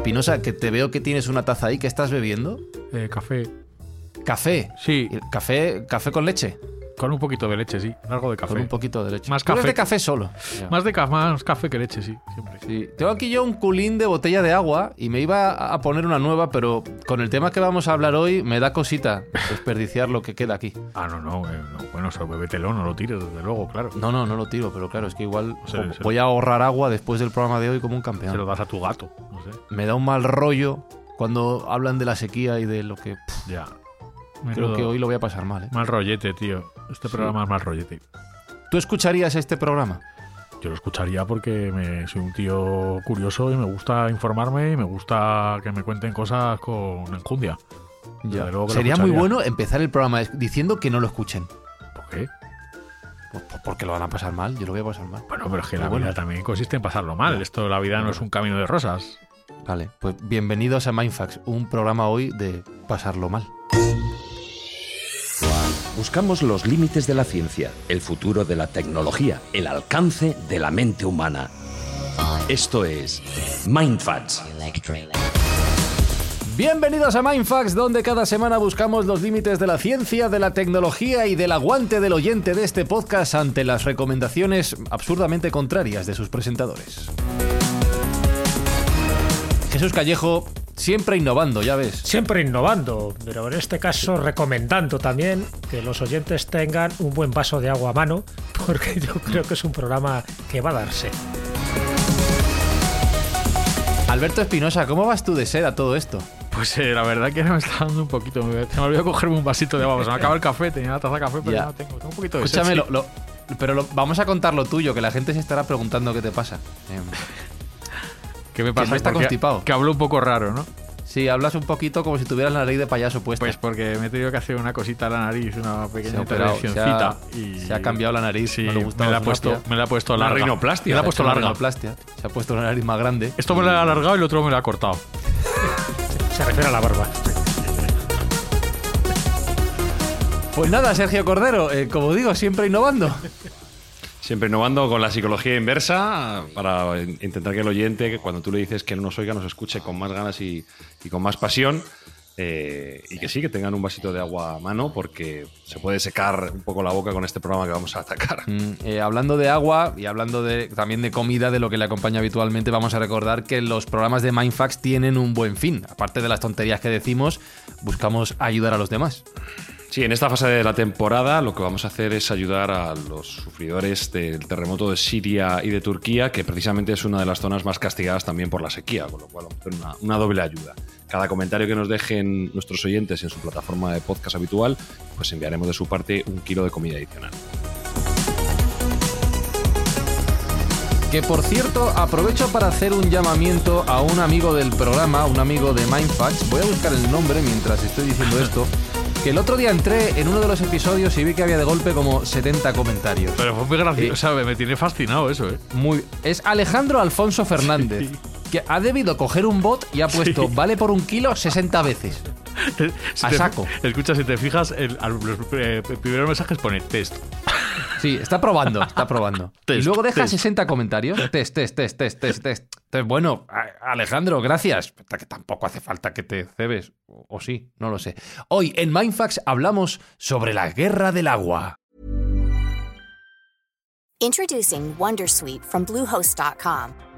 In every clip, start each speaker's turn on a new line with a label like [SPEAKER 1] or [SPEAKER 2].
[SPEAKER 1] Espinosa, que te veo que tienes una taza ahí, ¿qué estás bebiendo?
[SPEAKER 2] Eh, café.
[SPEAKER 1] ¿Café?
[SPEAKER 2] Sí.
[SPEAKER 1] ¿Café, café con leche?
[SPEAKER 2] Con un poquito de leche, sí. Algo de café.
[SPEAKER 1] Con un poquito de leche.
[SPEAKER 2] Más café.
[SPEAKER 1] de café solo.
[SPEAKER 2] Más de ca- más café que leche, sí. Siempre.
[SPEAKER 1] Sí. Tengo aquí yo un culín de botella de agua y me iba a poner una nueva, pero con el tema que vamos a hablar hoy me da cosita desperdiciar lo que queda aquí.
[SPEAKER 2] Ah, no, no, eh, no. Bueno, solo bebételo, no lo tires, desde luego, claro.
[SPEAKER 1] No, no, no lo tiro, pero claro, es que igual voy a ahorrar agua después del programa de hoy como un
[SPEAKER 2] Se lo
[SPEAKER 1] campeón.
[SPEAKER 2] das a tu gato, no sé.
[SPEAKER 1] Me da un mal rollo cuando hablan de la sequía y de lo que... pff,
[SPEAKER 2] Ya.
[SPEAKER 1] Creo que hoy lo voy a pasar mal. ¿eh?
[SPEAKER 2] Mal rollete, tío. Este
[SPEAKER 1] Sí.
[SPEAKER 2] programa es mal rollete.
[SPEAKER 1] ¿Tú escucharías este programa?
[SPEAKER 2] Yo lo escucharía porque me, soy un tío curioso y me gusta informarme y me gusta que me cuenten cosas con enjundia.
[SPEAKER 1] Sería muy bueno empezar el programa diciendo que no lo escuchen.
[SPEAKER 2] ¿Por qué?
[SPEAKER 1] Pues- pues porque lo van a pasar mal, yo lo voy a pasar mal.
[SPEAKER 2] Bueno, pero es que
[SPEAKER 1] Pero
[SPEAKER 2] la
[SPEAKER 1] bueno.
[SPEAKER 2] vida también consiste en pasarlo mal. Esto, la vida no es un camino de rosas.
[SPEAKER 1] Vale, pues bienvenidos a Mindfax, un programa hoy de pasarlo mal.
[SPEAKER 3] Buscamos los límites de la ciencia, el futuro de la tecnología, el alcance de la mente humana. Esto es Mindfats.
[SPEAKER 1] Bienvenidos a Mindfax, donde cada semana buscamos los límites de la ciencia, de la tecnología y del aguante del oyente de este podcast ante las recomendaciones absurdamente contrarias de sus presentadores. Jesús Callejo, siempre innovando, ya ves.
[SPEAKER 4] Siempre innovando, pero en este caso recomendando también que los oyentes tengan un buen vaso de agua a mano, porque yo creo que es un programa que va a darse.
[SPEAKER 1] Alberto Espinosa, ¿cómo vas tú de ser a todo esto?
[SPEAKER 2] Pues eh, la verdad que me está dando un poquito. Me, se me olvidó cogerme un vasito de agua. Se me acaba el café, tenía la taza de café, pero
[SPEAKER 1] Ya.
[SPEAKER 2] ya no tengo. Tengo un poquito de sed,
[SPEAKER 1] Escúchame,
[SPEAKER 2] sí.
[SPEAKER 1] lo- lo- pero lo- vamos a contar lo tuyo, que la gente se estará preguntando qué te pasa. Em,
[SPEAKER 2] ¿Qué me pasa?
[SPEAKER 1] no está constipado.
[SPEAKER 2] Que hablo un poco raro, ¿no?
[SPEAKER 1] sí, hablas un poquito como si tuvieras la ley de payaso puesta.
[SPEAKER 2] Pues porque me he tenido que hacer una cosita a la nariz, una pequeña
[SPEAKER 1] operado, se,
[SPEAKER 2] intervencioncita.
[SPEAKER 1] ha,
[SPEAKER 2] y
[SPEAKER 1] se ha cambiado la nariz.
[SPEAKER 2] Sí,
[SPEAKER 1] no le gustaba
[SPEAKER 2] me la, ha puesto, me la ha puesto larga.
[SPEAKER 3] rinoplastia.
[SPEAKER 2] Me la ha puesto larga.
[SPEAKER 1] rinoplastia. Se ha puesto la nariz más grande.
[SPEAKER 2] Esto me lo ha alargado y el otro me lo ha cortado.
[SPEAKER 4] Se refiere a la barba.
[SPEAKER 1] Pues nada, Sergio Cordero, eh, como digo, siempre innovando.
[SPEAKER 5] Siempre innovando con la psicología inversa para intentar que el oyente, cuando tú le dices que no nos oiga, nos escuche con más ganas y, y con más pasión. eh, y que sí, que tengan un vasito de agua a mano porque se puede secar un poco la boca con este programa que vamos a atacar.
[SPEAKER 1] Mm, eh, hablando de agua y hablando de, también de comida, de lo que le acompaña habitualmente, vamos a recordar que los programas de Mindfax tienen un buen fin. Aparte de las tonterías que decimos, buscamos ayudar a los demás.
[SPEAKER 5] Sí, en esta fase de la temporada lo que vamos a hacer es ayudar a los sufridores del terremoto de Siria y de Turquía, que precisamente es una de las zonas más castigadas también por la sequía, con lo cual vamos a hacer una, una doble ayuda. Cada comentario que nos dejen nuestros oyentes en su plataforma de podcast habitual, pues enviaremos de su parte un kilo de comida adicional.
[SPEAKER 1] Que por cierto, aprovecho para hacer un llamamiento a un amigo del programa, un amigo de Mindfax. Voy a buscar el nombre mientras estoy diciendo esto. Que el otro día entré en uno de los episodios y vi que había de golpe como 70 comentarios.
[SPEAKER 2] Pero fue muy gracioso.
[SPEAKER 1] Sí.
[SPEAKER 2] O sea, me tiene fascinado eso, ¿eh?
[SPEAKER 1] Muy. Es Alejandro Alfonso Fernández.
[SPEAKER 2] Sí.
[SPEAKER 1] Que ha debido coger un bot y ha puesto vale por un kilo 60 veces.
[SPEAKER 2] Si
[SPEAKER 1] A
[SPEAKER 2] te-
[SPEAKER 1] saco.
[SPEAKER 2] Escucha, si te fijas, el, los eh, primeros mensajes pone test.
[SPEAKER 1] Sí, está probando, está probando. y luego deja
[SPEAKER 2] test.
[SPEAKER 1] 60 comentarios. Test, test, test, test, test, test. Entonces, bueno, Alejandro, gracias. Que tampoco hace falta que te cebes. O, o sí, no lo sé. Hoy en Mindfax hablamos sobre la guerra del agua.
[SPEAKER 6] Introducing Wondersuite from Bluehost.com.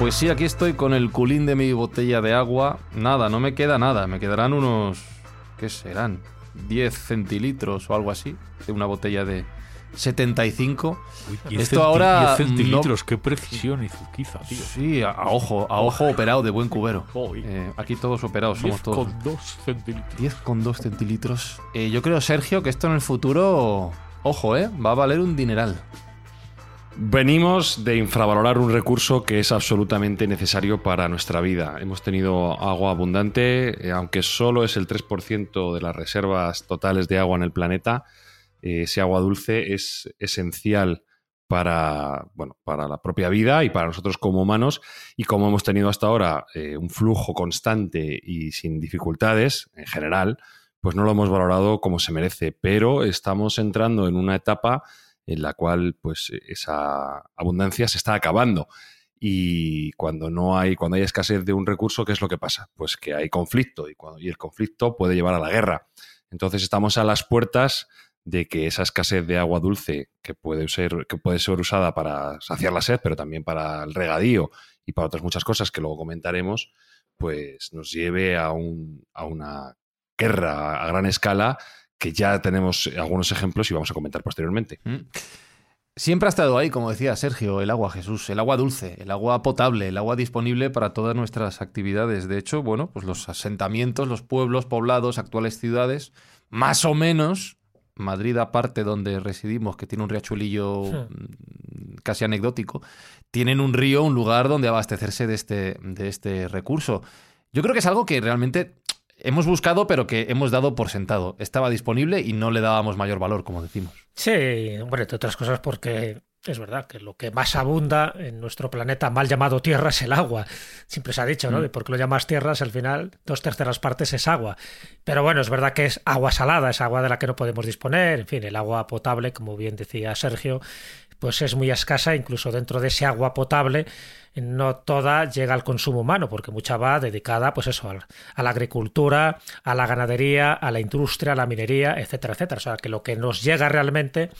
[SPEAKER 1] Pues sí, aquí estoy con el culín de mi botella de agua. Nada, no me queda nada. Me quedarán unos... ¿Qué serán? 10 centilitros o algo así. De una botella de 75.
[SPEAKER 2] Esto ahora... 10 centilitros, qué precisión y zuquiza, tío.
[SPEAKER 1] Sí, a, ojo, a ojo operado de buen cubero. Eh, aquí todos operados, somos todos.
[SPEAKER 2] 10 con 2 centilitros.
[SPEAKER 1] 10 con 2 centilitros. Eh, yo creo, Sergio, que esto en el futuro... Ojo, ¿eh? Va a valer un dineral.
[SPEAKER 5] Venimos de infravalorar un recurso que es absolutamente necesario para nuestra vida. Hemos tenido agua abundante, eh, aunque solo es el 3% de las reservas totales de agua en el planeta. Eh, ese agua dulce es esencial para, bueno, para la propia vida y para nosotros como humanos. Y como hemos tenido hasta ahora eh, un flujo constante y sin dificultades en general, pues no lo hemos valorado como se merece. Pero estamos entrando en una etapa en la cual pues esa abundancia se está acabando. Y cuando no hay, cuando hay escasez de un recurso, ¿qué es lo que pasa? Pues que hay conflicto y, cuando, y el conflicto puede llevar a la guerra. Entonces estamos a las puertas de que esa escasez de agua dulce, que puede ser, que puede ser usada para saciar la sed, pero también para el regadío y para otras muchas cosas que luego comentaremos, pues nos lleve a, un, a una guerra a gran escala que ya tenemos algunos ejemplos y vamos a comentar posteriormente. Mm.
[SPEAKER 1] Siempre ha estado ahí, como decía Sergio, el agua, Jesús, el agua dulce, el agua potable, el agua disponible para todas nuestras actividades. De hecho, bueno, pues los asentamientos, los pueblos, poblados, actuales ciudades, más o menos, Madrid aparte donde residimos, que tiene un riachuelillo mm, casi anecdótico, tienen un río, un lugar donde abastecerse de este, de este recurso. Yo creo que es algo que realmente hemos buscado, pero que hemos dado por sentado. Estaba disponible y no le dábamos mayor valor, como decimos.
[SPEAKER 4] Sí, bueno, entre otras cosas porque es verdad que lo que más abunda en nuestro planeta mal llamado tierra es el agua. Siempre se ha dicho, ¿no? Mm. De por qué lo llamas tierras, al final dos terceras partes es agua. Pero bueno, es verdad que es agua salada, es agua de la que no podemos disponer. En fin, el agua potable, como bien decía Sergio, pues es muy escasa, incluso dentro de ese agua potable no toda llega al consumo humano, porque mucha va dedicada, pues eso, a la agricultura, a la ganadería, a la industria, a la minería, etcétera, etcétera. O sea, que lo que nos llega realmente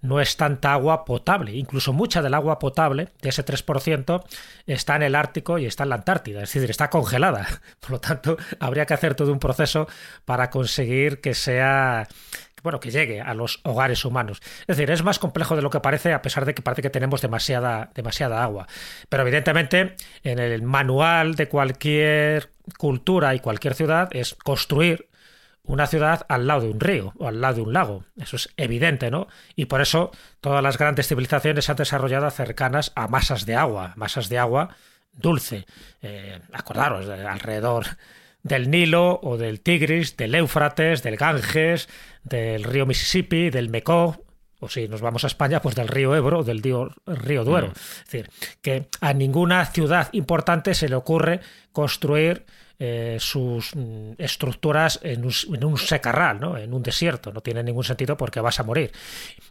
[SPEAKER 4] no es tanta agua potable. Incluso mucha del agua potable, de ese 3%, está en el Ártico y está en la Antártida, es decir, está congelada. Por lo tanto, habría que hacer todo un proceso para conseguir que sea bueno, que llegue a los hogares humanos. Es decir, es más complejo de lo que parece, a pesar de que parece que tenemos demasiada, demasiada agua. Pero evidentemente, en el manual de cualquier cultura y cualquier ciudad es construir una ciudad al lado de un río o al lado de un lago. Eso es evidente, ¿no? Y por eso todas las grandes civilizaciones se han desarrollado cercanas a masas de agua, masas de agua dulce. Eh, acordaros, alrededor del Nilo o del Tigris, del Éufrates, del Ganges, del río Mississippi, del Mekong, o si nos vamos a España, pues del río Ebro o del río, Duero. Mm. Es decir, que a ninguna ciudad importante se le ocurre construir eh, sus mm, estructuras en un, secarral, ¿no? en un desierto. No tiene ningún sentido porque vas a morir.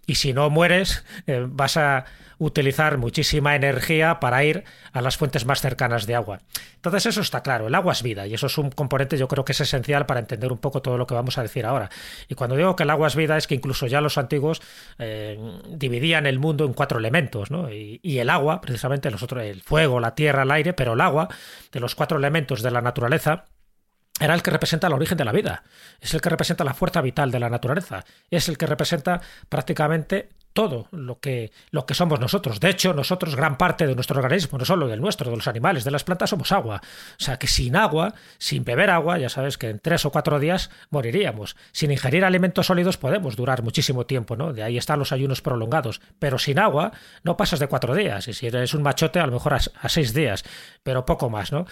[SPEAKER 4] Y si no mueres, eh, vas a utilizar muchísima energía para ir a las fuentes más cercanas de agua. Entonces eso está claro, el agua es vida y eso es un componente yo creo que es esencial para entender un poco todo lo que vamos a decir ahora. Y cuando digo que el agua es vida es que incluso ya los antiguos eh, dividían el mundo en cuatro elementos, ¿no? y, el agua, precisamente los el fuego, la tierra, el aire, pero el agua, de los cuatro elementos de la naturaleza, era el que representa el origen de la vida, es el que representa la fuerza vital de la naturaleza, es el que representa prácticamente todo lo que, lo que somos nosotros. De hecho, nosotros, gran parte de nuestro organismo, no solo del nuestro, de los animales, de las plantas, somos agua. O sea que sin agua, sin beber agua, ya sabes que en tres o cuatro días moriríamos. Sin ingerir alimentos sólidos podemos durar muchísimo tiempo, ¿no? De ahí están los ayunos prolongados. Pero sin agua no pasas de cuatro días. Y si eres un machote, a lo mejor a, seis días, pero poco más, ¿no?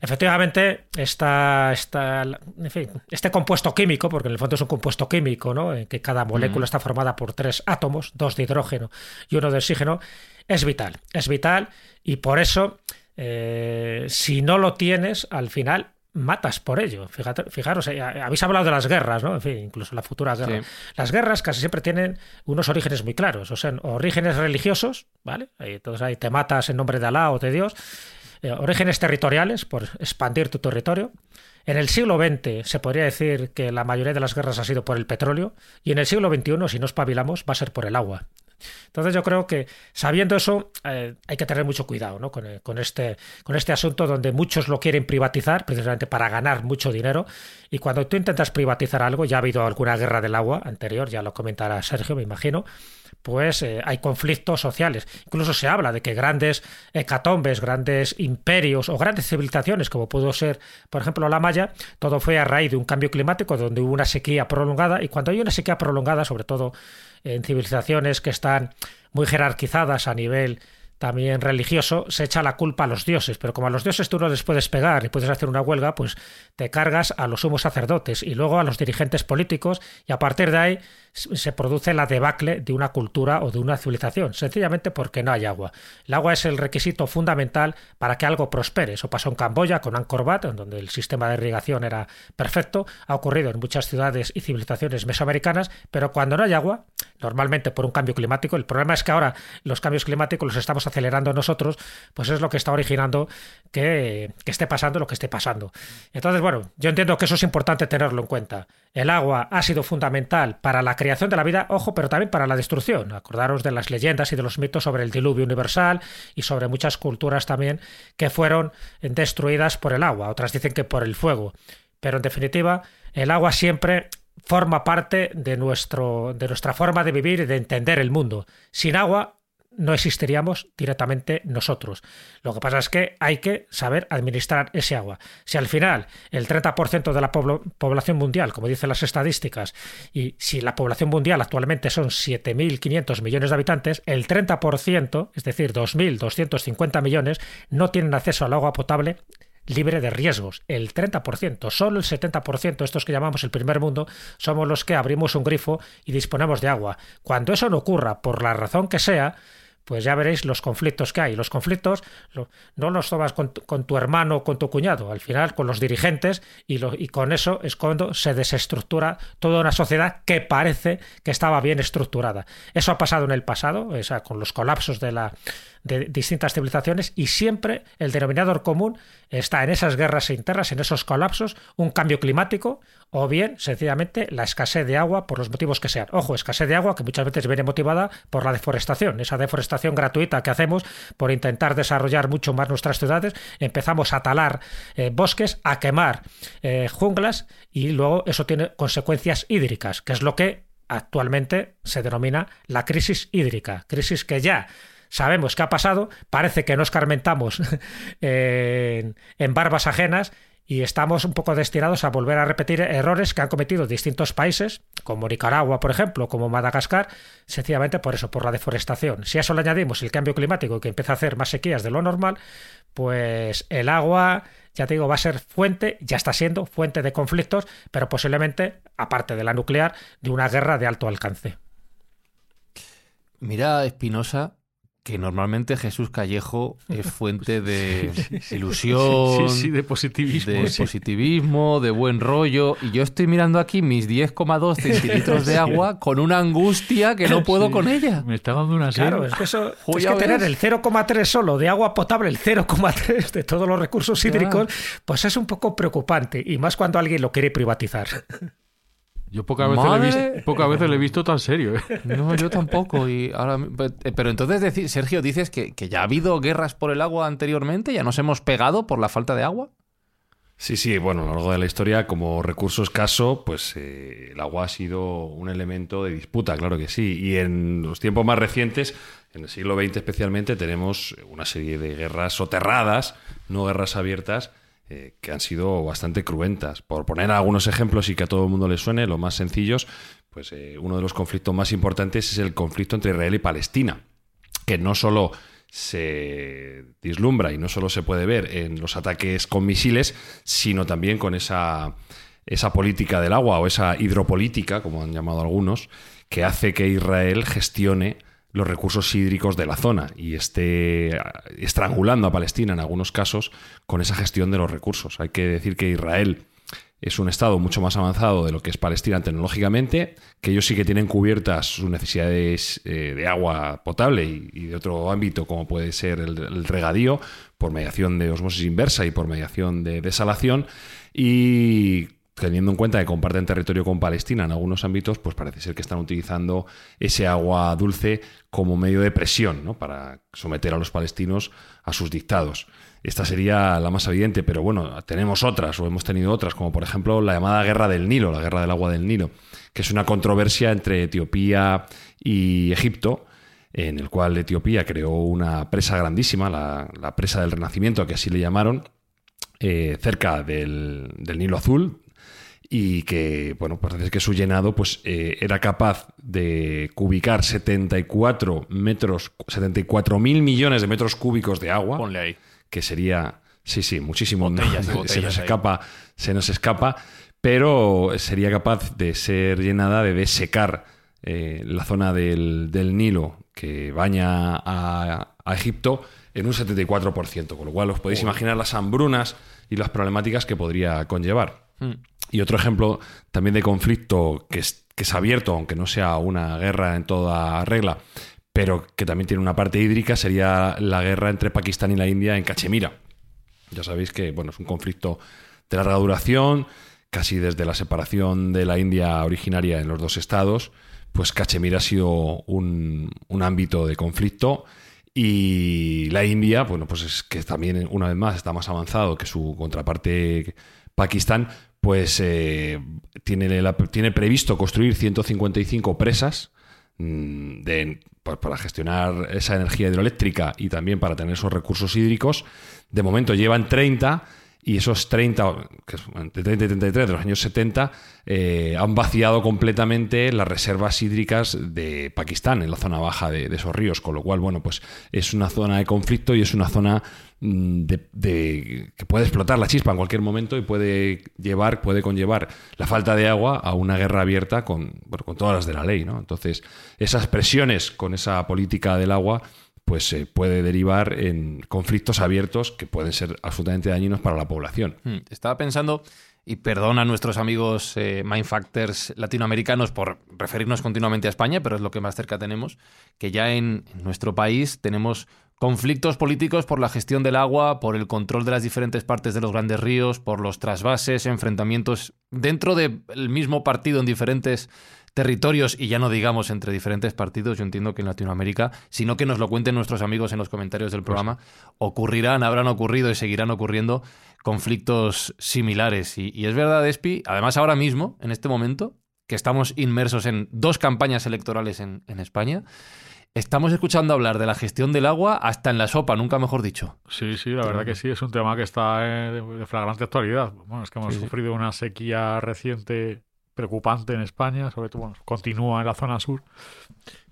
[SPEAKER 4] Efectivamente, esta, esta, en fin, este compuesto químico, porque en el fondo es un compuesto químico, ¿no? En que cada molécula está formada por tres átomos, dos de hidrógeno y uno de oxígeno, es vital. Es vital y por eso, eh, si no lo tienes, al final matas por ello. Fíjate, fijaros, eh, habéis hablado de las guerras, ¿no? En fin, incluso la futura guerra. Las guerras casi siempre tienen unos orígenes muy claros, o sea, orígenes religiosos, ¿vale? Entonces ahí te matas en nombre de Alá o de Dios. Eh, orígenes territoriales, por expandir tu territorio. En el siglo XX se podría decir que la mayoría de las guerras ha sido por el petróleo y en el siglo XXI, si no espabilamos, va a ser por el agua. Entonces yo creo que sabiendo eso eh, hay que tener mucho cuidado ¿no? con, con, este, con este asunto donde muchos lo quieren privatizar precisamente para ganar mucho dinero y cuando tú intentas privatizar algo, ya ha habido alguna guerra del agua anterior, ya lo comentará Sergio, me imagino, pues eh, hay conflictos sociales. Incluso se habla de que grandes hecatombes, grandes imperios o grandes civilizaciones, como pudo ser, por ejemplo, la Maya, todo fue a raíz de un cambio climático donde hubo una sequía prolongada. Y cuando hay una sequía prolongada, sobre todo en civilizaciones que están muy jerarquizadas a nivel también religioso, se echa la culpa a los dioses, pero como a los dioses tú no les puedes pegar y puedes hacer una huelga, pues te cargas a los sumos sacerdotes y luego a los dirigentes políticos. Y a partir de ahí se produce la debacle de una cultura o de una civilización, sencillamente porque no hay agua. El agua es el requisito fundamental para que algo prospere. Eso pasó en Camboya con Angkor Wat, donde el sistema de irrigación era perfecto, ha ocurrido en muchas ciudades y civilizaciones mesoamericanas, pero cuando no hay agua, normalmente por un cambio climático, el problema es que ahora los cambios climáticos los estamos acelerando nosotros, pues es lo que está originando que esté pasando lo que esté pasando. Entonces, bueno, yo entiendo que eso es importante tenerlo en cuenta. El agua ha sido fundamental para la creación de la vida, ojo, pero también para la destrucción. Acordaros de las leyendas y de los mitos sobre el diluvio universal y sobre muchas culturas también que fueron destruidas por el agua. Otras dicen que por el fuego. Pero en definitiva, el agua siempre forma parte de, nuestro, de nuestra forma de vivir y de entender el mundo. Sin agua no existiríamos directamente nosotros. Lo que pasa es que hay que saber administrar ese agua. Si al final el 30% de la población mundial, como dicen las estadísticas, y si la población mundial actualmente son 7.500 millones de habitantes, el 30%, es decir, 2.250 millones, no tienen acceso al agua potable libre de riesgos, el 30%, solo el 70%, estos que llamamos el primer mundo, somos los que abrimos un grifo y disponemos de agua. Cuando eso no ocurra, por la razón que sea, pues ya veréis los conflictos que hay. Los conflictos no los tomas con, tu hermano o con tu cuñado, al final con los dirigentes y, y, con eso es cuando se desestructura toda una sociedad que parece que estaba bien estructurada. Eso ha pasado en el pasado, o sea, con los colapsos de la de distintas civilizaciones y siempre el denominador común está en esas guerras internas, en esos colapsos, un cambio climático o bien sencillamente la escasez de agua por los motivos que sean. Ojo, escasez de agua que muchas veces viene motivada por la deforestación, esa deforestación gratuita que hacemos por intentar desarrollar mucho más nuestras ciudades, empezamos a talar eh, bosques, a quemar eh, junglas y luego eso tiene consecuencias hídricas, que es lo que actualmente se denomina la crisis hídrica, crisis que ya sabemos qué ha pasado, parece que nos carmentamos en, barbas ajenas y estamos un poco destinados a volver a repetir errores que han cometido distintos países, como Nicaragua, por ejemplo, como Madagascar, sencillamente por eso, por la deforestación. Si a eso le añadimos el cambio climático que empieza a hacer más sequías de lo normal, pues el agua, ya te digo, va a ser fuente, ya está siendo fuente de conflictos, pero posiblemente, aparte de la nuclear, de una guerra de alto alcance.
[SPEAKER 1] Mira, Espinosa, que normalmente Jesús Callejo es fuente de ilusión,
[SPEAKER 2] de positivismo,
[SPEAKER 1] de positivismo, de buen rollo. Y yo estoy mirando aquí mis 10,2 centilitros de agua con una angustia que no puedo con ella.
[SPEAKER 2] Me está dando una
[SPEAKER 4] Claro, es que eso es que tener el 0,3 solo de agua potable, el 0,3 de todos los recursos hídricos, pues es un poco preocupante. Y más cuando alguien lo quiere privatizar.
[SPEAKER 2] Yo pocas veces, le he visto, pocas veces le he visto tan serio. ¿eh?
[SPEAKER 1] No, yo tampoco. Y ahora, eh, pero entonces, Sergio, dices que, ya ha habido guerras por el agua anteriormente, ya nos hemos pegado por la falta de agua.
[SPEAKER 5] Sí, sí, bueno, a lo largo de la historia, como recurso escaso, pues eh, el agua ha sido un elemento de disputa, claro que sí. Y en los tiempos más recientes, en el siglo XX especialmente, tenemos una serie de guerras soterradas, no guerras abiertas, eh, que han sido bastante cruentas. Por poner algunos ejemplos y que a todo el mundo le suene, los más sencillos, pues eh, uno de los conflictos más importantes es el conflicto entre Israel y Palestina, que no solo se dislumbra y no solo se puede ver en los ataques con misiles, sino también con esa, esa política del agua o esa hidropolítica, como han llamado algunos, que hace que Israel gestione los recursos hídricos de la zona y esté estrangulando a Palestina en algunos casos con esa gestión de los recursos. Hay que decir que Israel es un estado mucho más avanzado de lo que es Palestina tecnológicamente, que ellos sí que tienen cubiertas sus necesidades eh, de agua potable y, de otro ámbito como puede ser el, regadío por mediación de osmosis inversa y por mediación de desalación y teniendo en cuenta que comparten territorio con Palestina en algunos ámbitos, pues parece ser que están utilizando ese agua dulce como medio de presión ¿no? para someter a los palestinos a sus dictados. Esta sería la más evidente, pero bueno, tenemos otras o hemos tenido otras, como por ejemplo la llamada Guerra del Nilo, la Guerra del Agua del Nilo, que es una controversia entre Etiopía y Egipto, en el cual Etiopía creó una presa grandísima, la, presa del Renacimiento, que así le llamaron, eh, cerca del, Nilo Azul, y que, bueno, parece que su llenado pues, eh, era capaz de cubicar 74 metros, 74 mil millones de metros cúbicos de agua.
[SPEAKER 1] Ponle ahí
[SPEAKER 5] que sería, sí, sí, muchísimo. se nos escapa, se nos escapa, pero sería capaz de ser llenada, de desecar eh, la zona del, Nilo que baña a, Egipto en un 74%, con lo cual os podéis imaginar las hambrunas y las problemáticas que podría conllevar. Hmm. Y otro ejemplo también de conflicto que es, que es abierto, aunque no sea una guerra en toda regla, pero que también tiene una parte hídrica, sería la guerra entre Pakistán y la India en Cachemira. Ya sabéis que bueno, es un conflicto de larga duración, casi desde la separación de la India originaria en los dos estados, pues Cachemira ha sido un, ámbito de conflicto y la India, bueno, pues es que también una vez más está más avanzado que su contraparte Pakistán, pues eh, tiene, tiene previsto construir 155 presas mm, de pues, para gestionar esa energía hidroeléctrica y también para tener esos recursos hídricos, de momento llevan 30 y esos 30, que de 30 y 33 de los años 70, eh, han vaciado completamente las reservas hídricas de Pakistán, en la zona baja de, esos ríos, con lo cual, bueno, pues es una zona de conflicto y es una zona mm, de, que puede explotar la chispa en cualquier momento y puede llevar, puede conllevar la falta de agua a una guerra abierta con, con todas las de la ley, ¿no? Entonces, esas presiones con esa política del agua pues se puede derivar en conflictos abiertos que pueden ser absolutamente dañinos para la población.
[SPEAKER 1] Hmm, estaba pensando, y perdona a nuestros amigos eh, Mindfactors latinoamericanos por referirnos continuamente a España, pero es lo que más cerca tenemos, que ya en, nuestro país tenemos conflictos políticos por la gestión del agua, por el control de las diferentes partes de los grandes ríos, por los trasvases, enfrentamientos dentro del mismo partido en diferentes territorios y ya no digamos entre diferentes partidos, yo entiendo que en Latinoamérica, sino que nos lo cuenten nuestros amigos en los comentarios del programa, ocurrirán, habrán ocurrido y seguirán ocurriendo conflictos similares. Y, es verdad, Espi, además ahora mismo, en este momento, que estamos inmersos en dos campañas electorales en, España, Estamos escuchando hablar de la gestión del agua hasta en la sopa, nunca mejor dicho.
[SPEAKER 2] Sí, sí, la verdad que sí, es un tema que está de flagrante actualidad. Bueno, es que hemos sufrido una sequía reciente preocupante en España, sobre todo bueno, continúa en la zona sur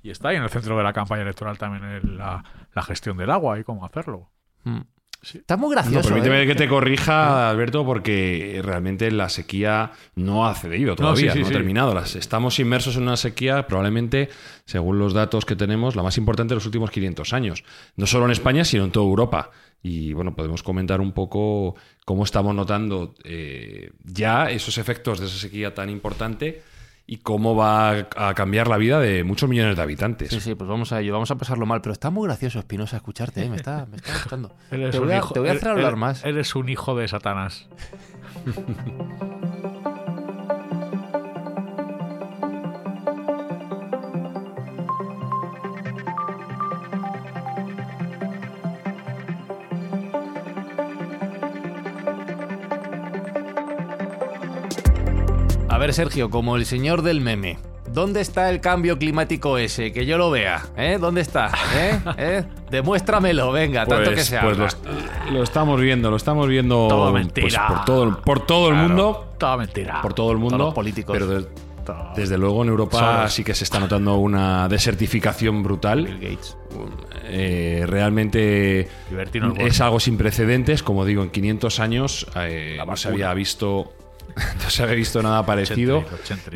[SPEAKER 2] y está ahí en el centro de la campaña electoral también la, gestión del agua y cómo hacerlo.
[SPEAKER 1] Mm. Está muy gracioso.
[SPEAKER 5] permíteme
[SPEAKER 1] ¿eh?
[SPEAKER 5] que te corrija, Alberto, porque realmente la sequía no ha cedido todavía, no, ha terminado. Las, estamos inmersos en una sequía probablemente, según los datos que tenemos, la más importante de los últimos 500 años. No solo en España, sino en toda Europa. Y bueno, podemos comentar un poco cómo estamos notando eh, ya esos efectos de esa sequía tan importante y cómo va a cambiar la vida de muchos millones de habitantes.
[SPEAKER 1] Sí, sí, pues vamos a ello, vamos a pasarlo mal, pero está muy gracioso Espinosa escucharte, ¿eh? me está, me está gustando. te, voy a, te voy a hacer hablar más.
[SPEAKER 2] Eres un hijo de Satanás.
[SPEAKER 1] ver, Sergio, como el señor del meme. ¿Dónde está el cambio climático ese? Que yo lo vea. ¿Eh? ¿Dónde está? ¿Eh? ¿Eh? Demuéstramelo, venga, tanto que
[SPEAKER 5] Pues,
[SPEAKER 1] se
[SPEAKER 5] pues lo, lo estamos viendo, lo estamos viendo
[SPEAKER 2] Todo
[SPEAKER 5] pues,
[SPEAKER 2] mentira.
[SPEAKER 5] por todo, por todo el mundo.
[SPEAKER 2] Toda mentira.
[SPEAKER 5] Por todo el mundo.
[SPEAKER 1] Todos los políticos.
[SPEAKER 5] Pero de-
[SPEAKER 2] Todo.
[SPEAKER 5] desde luego en Europa sí que se está notando una desertificación brutal.
[SPEAKER 1] Bill Gates.
[SPEAKER 5] Eh, realmente es algo sin precedentes. Como digo, en 500 años no se había visto no se había visto nada parecido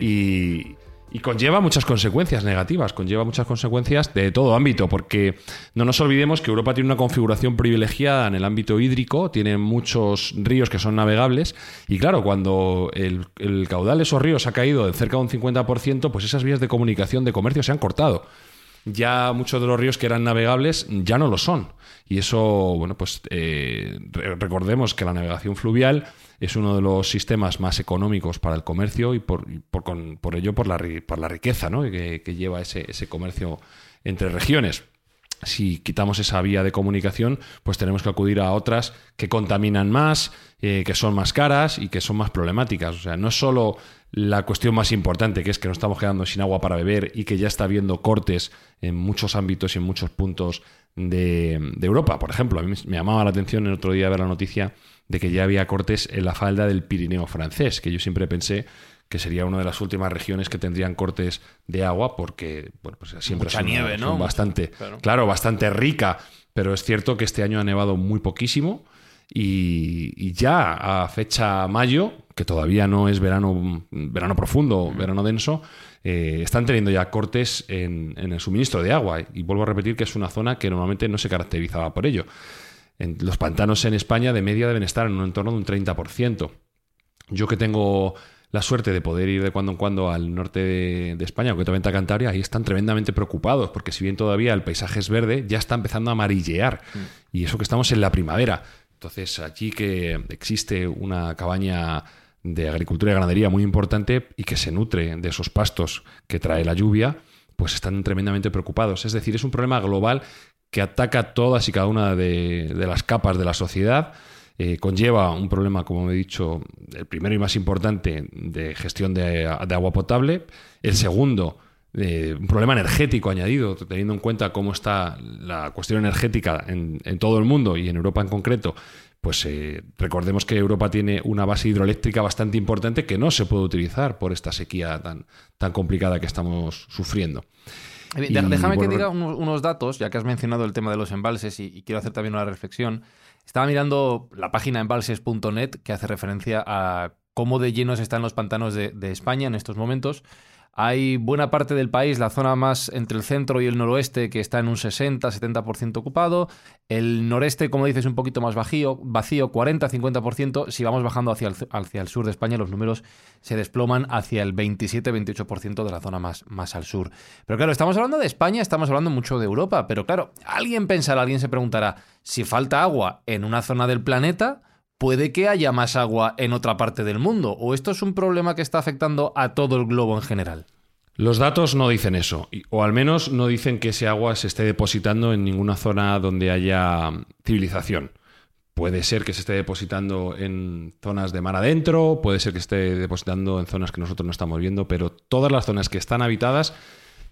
[SPEAKER 5] y, y conlleva muchas consecuencias negativas, conlleva muchas consecuencias de todo ámbito, porque no nos olvidemos que Europa tiene una configuración privilegiada en el ámbito hídrico, tiene muchos ríos que son navegables, y claro, cuando el, el caudal de esos ríos ha caído de cerca de un 50%, pues esas vías de comunicación de comercio se han cortado ya muchos de los ríos que eran navegables ya no lo son. Y eso, bueno, pues eh, re- recordemos que la navegación fluvial es uno de los sistemas más económicos para el comercio y por, por, con- por ello por la, por la riqueza ¿no? que, que lleva ese, ese comercio entre regiones. Si quitamos esa vía de comunicación, pues tenemos que acudir a otras que contaminan más, eh, que son más caras y que son más problemáticas. O sea, no es solo la cuestión más importante, que es que nos estamos quedando sin agua para beber y que ya está habiendo cortes en muchos ámbitos y en muchos puntos de, de Europa. Por ejemplo, a mí me llamaba la atención el otro día ver la noticia de que ya había cortes en la falda del Pirineo francés, que yo siempre pensé que sería una de las últimas regiones que tendrían cortes de agua porque bueno, pues siempre
[SPEAKER 1] Mucha
[SPEAKER 5] son-
[SPEAKER 1] nieve, ¿no?
[SPEAKER 5] son bastante,
[SPEAKER 1] Claro.
[SPEAKER 5] claro, bastante rica, pero es cierto que este año ha nevado muy poquísimo y, y ya a fecha mayo, que todavía no es verano, verano profundo, verano denso, eh, están teniendo ya cortes en, en el suministro de agua. Y vuelvo a repetir que es una zona que normalmente no se caracterizaba por ello. En- los pantanos en España de media deben estar en un entorno de un 30%. Yo que tengo la suerte de poder ir de cuando en cuando al norte de, de España, concretamente a Cantabria, ahí están tremendamente preocupados, porque si bien todavía el paisaje es verde, ya está empezando a amarillear. Y eso que estamos en la primavera. Entonces, allí que existe una cabaña de agricultura y ganadería muy importante y que se nutre de esos pastos que trae la lluvia, pues están tremendamente preocupados. Es decir, es un problema global que ataca todas y cada una de, de las capas de la sociedad. Eh, conlleva un problema, como he dicho, el primero y más importante de gestión de, de agua potable. El segundo, eh, un problema energético añadido, teniendo en cuenta cómo está la cuestión energética en, en todo el mundo y en Europa en concreto. Pues eh, recordemos que Europa tiene una base hidroeléctrica bastante importante que no se puede utilizar por esta sequía tan, tan complicada que estamos sufriendo.
[SPEAKER 1] Déjame que diga unos, unos datos, ya que has mencionado el tema de los embalses y, y quiero hacer también una reflexión. Estaba mirando la página embalses.net que hace referencia a cómo de llenos están los pantanos de, de España en estos momentos. Hay buena parte del país, la zona más entre el centro y el noroeste, que está en un 60-70% ocupado. El noreste, como dices, un poquito más vacío, vacío 40-50%. Si vamos bajando hacia el, hacia el sur de España, los números se desploman hacia el 27-28% de la zona más, más al sur. Pero claro, estamos hablando de España, estamos hablando mucho de Europa, pero claro, alguien pensará, alguien se preguntará, si falta agua en una zona del planeta, puede que haya más agua en otra parte del mundo, o esto es un problema que está afectando a todo el globo en general.
[SPEAKER 5] Los datos no dicen eso, o al menos no dicen que ese agua se esté depositando en ninguna zona donde haya civilización. Puede ser que se esté depositando en zonas de mar adentro, puede ser que esté depositando en zonas que nosotros no estamos viendo, pero todas las zonas que están habitadas,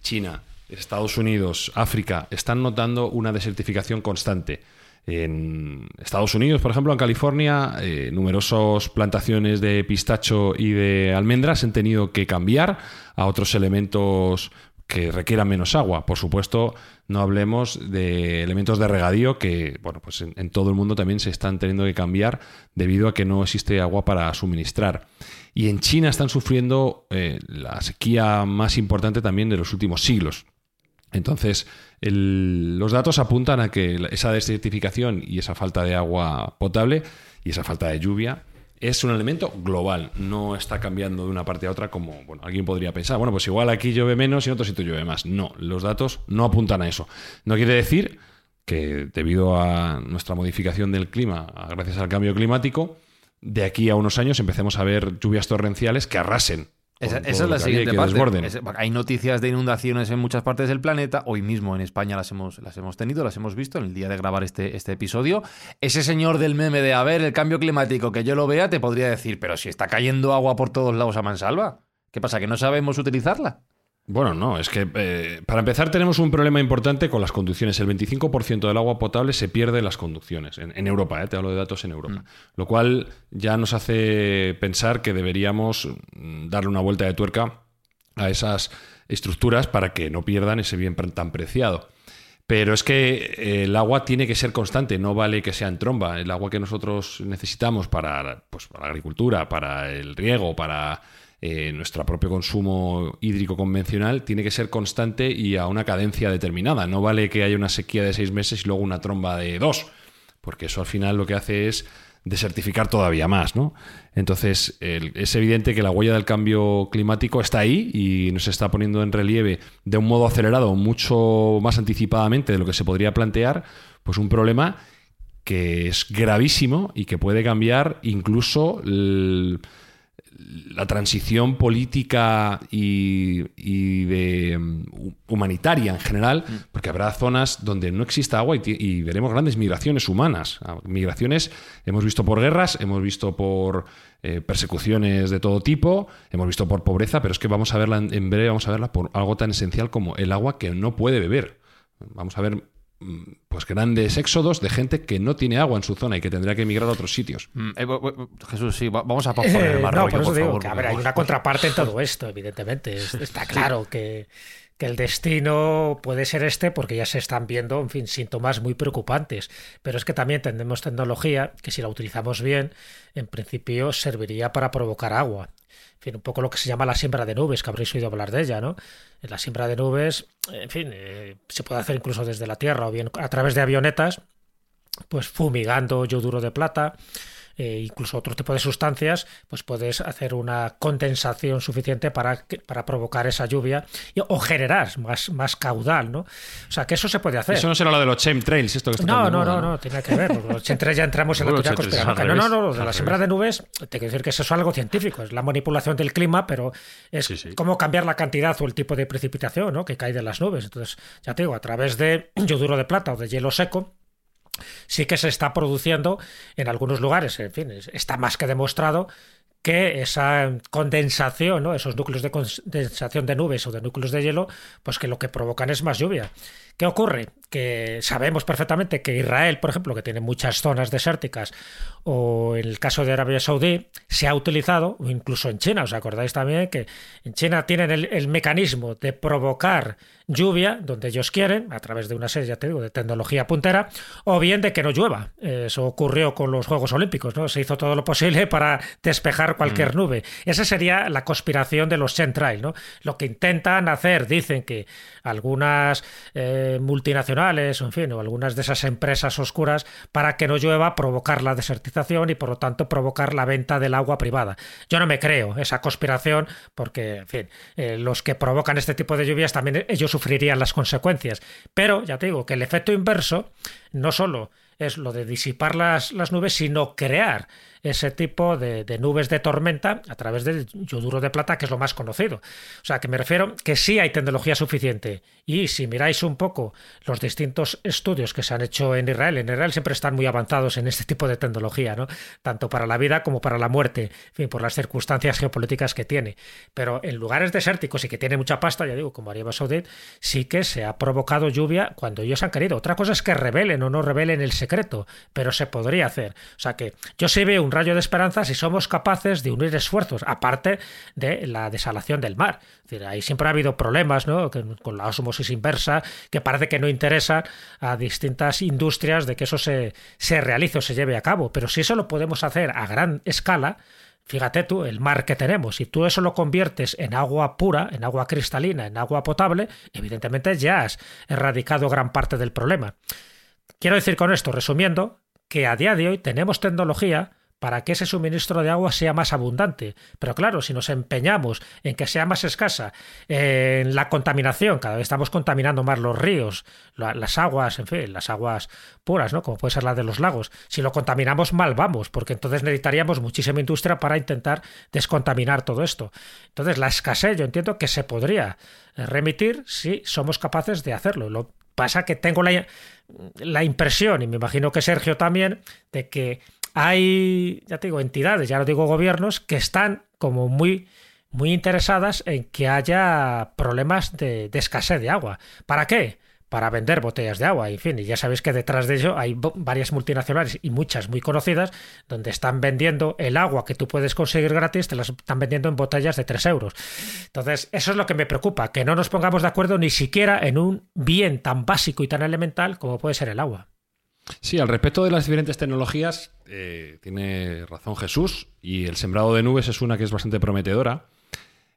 [SPEAKER 5] China, Estados Unidos, África, están notando una desertificación constante. En Estados Unidos, por ejemplo, en California, eh, numerosas plantaciones de pistacho y de almendras han tenido que cambiar a otros elementos que requieran menos agua. Por supuesto, no hablemos de elementos de regadío que, bueno, pues en, todo el mundo también se están teniendo que cambiar debido a que no existe agua para suministrar. Y en China están sufriendo eh, la sequía más importante también de los últimos siglos. Entonces, los datos apuntan a que esa desertificación y esa falta de agua potable y esa falta de lluvia es un elemento global, no está cambiando de una parte a otra como bueno, alguien podría pensar. Bueno, pues igual aquí llueve menos y en otro sitio llueve más. No, los datos no apuntan a eso. No quiere decir que debido a nuestra modificación del clima, gracias al cambio climático, de aquí a unos años empecemos a ver lluvias torrenciales que arrasen
[SPEAKER 1] Esa, es la siguiente parte. hay noticias de inundaciones en muchas partes del planeta. Hoy mismo en España las hemos, las hemos tenido, las hemos visto en el día de grabar este, este episodio. Ese señor del meme de a ver el cambio climático que yo lo vea te podría decir, pero si está cayendo agua por todos lados a mansalva. ¿Qué pasa? ¿Que no sabemos utilizarla?
[SPEAKER 5] Bueno, no, es que eh, para empezar tenemos un problema importante con las conducciones. El 25% del agua potable se pierde en las conducciones, en, Europa, eh, te hablo de datos en Europa. Mm. Lo cual ya nos hace pensar que deberíamos mm, darle una vuelta de tuerca a esas estructuras para que no pierdan ese bien tan preciado. Pero es que eh, el agua tiene que ser constante, no vale que sea en tromba. El agua que nosotros necesitamos para, pues, para la agricultura, para el riego, para eh, nuestro propio consumo hídrico convencional tiene que ser constante y a una cadencia determinada. No vale que haya una sequía de seis meses y luego una tromba de dos, porque eso al final lo que hace es desertificar todavía más, ¿no? Entonces, es evidente que la huella del cambio climático está ahí y nos está poniendo en relieve de un modo acelerado, mucho más anticipadamente de lo que se podría plantear, pues un problema que es gravísimo y que puede cambiar incluso la transición política y, de mm, humanitaria en general, mm. porque habrá zonas donde no exista agua y, veremos grandes migraciones humanas. Ah, migraciones hemos visto por guerras, hemos visto por eh, persecuciones de todo tipo, hemos visto por pobreza, pero es que vamos a verla en breve, vamos a verla por algo tan esencial como el agua que no puede beber. Vamos a ver pues grandes éxodos de gente que no tiene agua en su zona y que tendría que emigrar a otros sitios.
[SPEAKER 1] Mm, eh, Jesús, sí, vamos a poner el mar
[SPEAKER 4] no, por, eso digo que, a ver, hay una contraparte en todo esto, evidentemente. Está claro que, que, el destino puede ser este porque ya se están viendo, en fin, síntomas muy preocupantes. Pero es que también tenemos tecnología que si la utilizamos bien, en principio serviría para provocar agua un poco lo que se llama la siembra de nubes, que habréis oído hablar de ella, ¿no? La siembra de nubes, en fin, eh, se puede hacer incluso desde la tierra o bien a través de avionetas, pues fumigando yoduro de plata eh, incluso otro tipo de sustancias, pues puedes hacer una condensación suficiente para, para provocar esa lluvia o generar más, más caudal, ¿no? O sea, que eso se puede hacer.
[SPEAKER 5] Eso no será lo de los chemtrails, esto que está
[SPEAKER 4] No, no, no, no, tiene que ver. Los chemtrails ya entramos en la teoría conspiranoica. No, no, no, de la siembra de nubes, te quiero decir que eso es algo científico, es la manipulación del clima, pero es cómo cambiar la cantidad o el tipo de precipitación ¿no? que cae de las nubes. Entonces, ya te digo, a través de yoduro de plata o de hielo seco, sí que se está produciendo en algunos lugares, en fin, está más que demostrado que esa condensación, ¿no? esos núcleos de condensación de nubes o de núcleos de hielo, pues que lo que provocan es más lluvia. ¿Qué ocurre? Que sabemos perfectamente que Israel, por ejemplo, que tiene muchas zonas desérticas, o en el caso de Arabia Saudí, se ha utilizado, o incluso en China, os acordáis también que en China tienen el, mecanismo de provocar lluvia donde ellos quieren, a través de una serie, ya te digo, de tecnología puntera, o bien de que no llueva. Eso ocurrió con los Juegos Olímpicos, ¿no? Se hizo todo lo posible para despejar cualquier mm. nube. Esa sería la conspiración de los Central, ¿no? Lo que intentan hacer, dicen que algunas eh, multinacionales, en fin, o algunas de esas empresas oscuras para que no llueva, provocar la desertización y por lo tanto provocar la venta del agua privada. Yo no me creo esa conspiración porque, en fin, eh, los que provocan este tipo de lluvias también ellos sufrirían las consecuencias. Pero ya te digo que el efecto inverso no solo es lo de disipar las, las nubes, sino crear ese tipo de, nubes de tormenta a través del yoduro de plata, que es lo más conocido. O sea, que me refiero que sí hay tecnología suficiente. Y si miráis un poco los distintos estudios que se han hecho en Israel, en Israel siempre están muy avanzados en este tipo de tecnología, ¿no? Tanto para la vida como para la muerte, en fin, por las circunstancias geopolíticas que tiene. Pero en lugares desérticos y que tiene mucha pasta, ya digo, como Arabia Saudí, sí que se ha provocado lluvia cuando ellos han querido. Otra cosa es que revelen o no revelen el secreto, pero se podría hacer. O sea que yo sí veo un rayo de esperanza si somos capaces de unir esfuerzos, aparte de la desalación del mar. ahí siempre ha habido problemas ¿no? con la osmosis inversa, que parece que no interesa a distintas industrias de que eso se, se realice o se lleve a cabo. Pero si eso lo podemos hacer a gran escala, Fíjate tú, el mar que tenemos, si tú eso lo conviertes en agua pura, en agua cristalina, en agua potable, evidentemente ya has erradicado gran parte del problema. Quiero decir con esto, resumiendo, que a día de hoy tenemos tecnología para que ese suministro de agua sea más abundante. Pero claro, si nos empeñamos en que sea más escasa, en la contaminación, cada vez estamos contaminando más los ríos, las aguas, en fin, las aguas puras, ¿no? Como puede ser la de los lagos. Si lo contaminamos mal, vamos, porque entonces necesitaríamos muchísima industria para intentar descontaminar todo esto. Entonces, la escasez, yo entiendo que se podría remitir si somos capaces de hacerlo. Lo pasa que tengo la, la impresión, y me imagino que Sergio también, de que hay, ya te digo, entidades, ya no digo gobiernos, que están como muy, muy interesadas en que haya problemas de, escasez de agua. ¿Para qué? para vender botellas de agua. En fin, y ya sabéis que detrás de ello hay varias multinacionales y muchas muy conocidas donde están vendiendo el agua que tú puedes conseguir gratis, te las están vendiendo en botellas de 3 euros. Entonces, eso es lo que me preocupa, que no nos pongamos de acuerdo ni siquiera en un bien tan básico y tan elemental como puede ser el agua.
[SPEAKER 5] Sí, al respecto de las diferentes tecnologías, eh, tiene razón Jesús, y el sembrado de nubes es una que es bastante prometedora.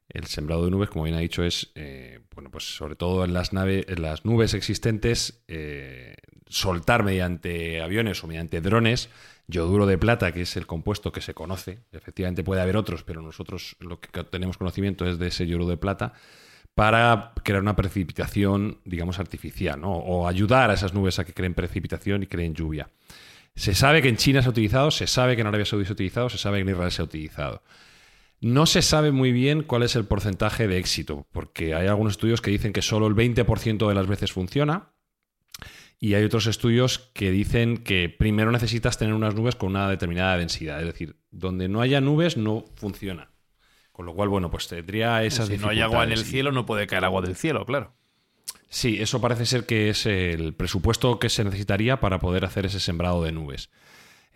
[SPEAKER 5] El sembrado de nubes, como bien ha dicho, es, eh, bueno, pues sobre todo en las, en las nubes existentes, eh, soltar mediante aviones o mediante drones yoduro de plata, que es el compuesto que se conoce. Efectivamente puede haber otros, pero nosotros lo que tenemos conocimiento es de ese yoduro de plata para crear una precipitación, digamos, artificial, o ayudar a esas nubes a que creen precipitación y creen lluvia. Se sabe que en China se ha utilizado, se sabe que en Arabia Saudí se ha utilizado, se sabe que en Israel se ha utilizado. No se sabe muy bien cuál es el porcentaje de éxito, porque hay algunos estudios que dicen que solo el 20% de las veces funciona y hay otros estudios que dicen que primero necesitas tener unas nubes con una determinada densidad, es decir, donde no haya nubes no funciona. Con lo cual, bueno, pues tendría esas
[SPEAKER 7] Si no hay agua en el cielo, no puede caer agua del cielo, claro.
[SPEAKER 5] Sí, eso parece ser que es el presupuesto que se necesitaría para poder hacer ese sembrado de nubes.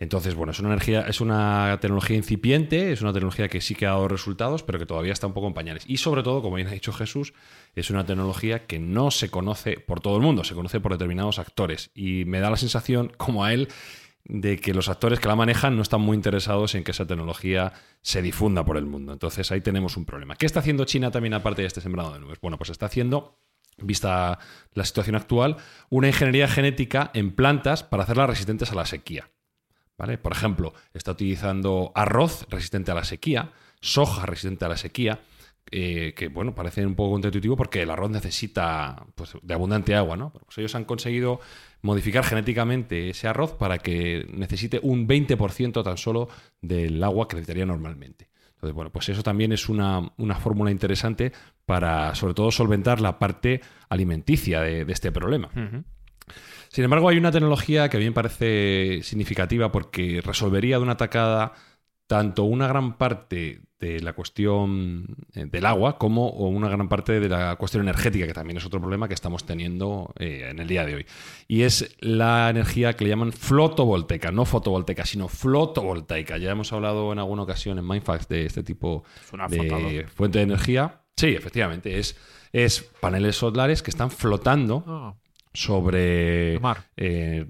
[SPEAKER 5] Entonces, bueno, es una energía, es una tecnología incipiente, es una tecnología que sí que ha dado resultados, pero que todavía está un poco en pañales. Y sobre todo, como bien ha dicho Jesús, es una tecnología que no se conoce por todo el mundo, se conoce por determinados actores. Y me da la sensación, como a él, de que los actores que la manejan no están muy interesados en que esa tecnología se difunda por el mundo. Entonces ahí tenemos un problema. ¿Qué está haciendo China también aparte de este sembrado de nubes? Bueno, pues está haciendo, vista la situación actual, una ingeniería genética en plantas para hacerlas resistentes a la sequía. Por ejemplo, está utilizando arroz resistente a la sequía, soja resistente a la sequía, eh, que bueno, parece un poco contraintuitivo porque el arroz necesita pues, de abundante agua, ¿no? Pues ellos han conseguido modificar genéticamente ese arroz para que necesite un 20% tan solo del agua que necesitaría normalmente. Entonces, bueno, pues eso también es una, fórmula interesante para, sobre todo, solventar la parte alimenticia de, este problema. Sin embargo, hay una tecnología que a mí me parece significativa porque resolvería de una tacada tanto una gran parte de la cuestión eh, del agua como una gran parte de la cuestión energética, que también es otro problema que estamos teniendo eh, en el día de hoy. Y es la energía que le llaman flotovoltaica, no fotovoltaica, sino flotovoltaica. Ya hemos hablado en alguna ocasión en Mindfax de este tipo de fuente de energía. Sí, efectivamente, es, es paneles solares que están flotando. Ah sobre...
[SPEAKER 2] mar.
[SPEAKER 5] Eh,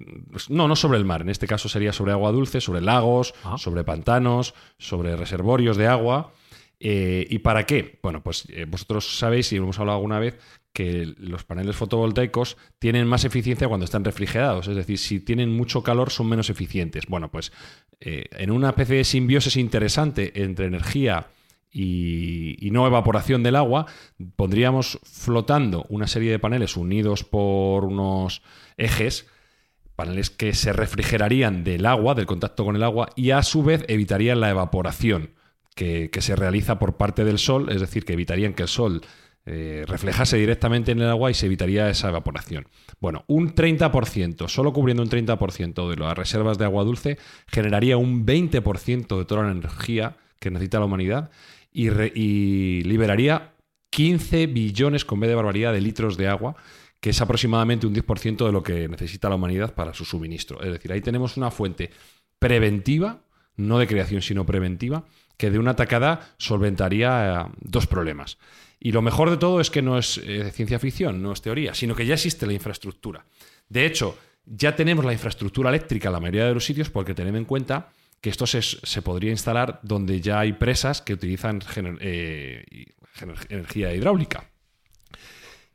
[SPEAKER 5] no, no sobre el mar. En este caso sería sobre agua dulce, sobre lagos, ah. sobre pantanos, sobre reservorios de agua. Eh, ¿Y para qué? Bueno, pues eh, vosotros sabéis, y hemos hablado alguna vez, que los paneles fotovoltaicos tienen más eficiencia cuando están refrigerados. Es decir, si tienen mucho calor son menos eficientes. Bueno, pues en una especie de simbiosis interesante entre energía y, no evaporación del agua, pondríamos flotando una serie de paneles unidos por unos ejes, paneles que se refrigerarían del agua, del contacto con el agua, y a su vez evitarían la evaporación que, se realiza por parte del sol, es decir, que evitarían que el sol eh, reflejase directamente en el agua y se evitaría esa evaporación. Bueno, un 30%, solo cubriendo un 30% de las reservas de agua dulce, generaría un 20% de toda la energía que necesita la humanidad y, liberaría 15 billones con B de barbaridad de litros de agua, que es aproximadamente un 10% de lo que necesita la humanidad para su suministro. Es decir, ahí tenemos una fuente preventiva, no de creación, sino preventiva, que de una tacada solventaría eh, dos problemas. Y lo mejor de todo es que no es eh, ciencia ficción, no es teoría, sino que ya existe la infraestructura. De hecho, ya tenemos la infraestructura eléctrica en la mayoría de los sitios porque tenemos en cuenta que esto se, podría instalar donde ya hay presas que utilizan eh, energía hidráulica.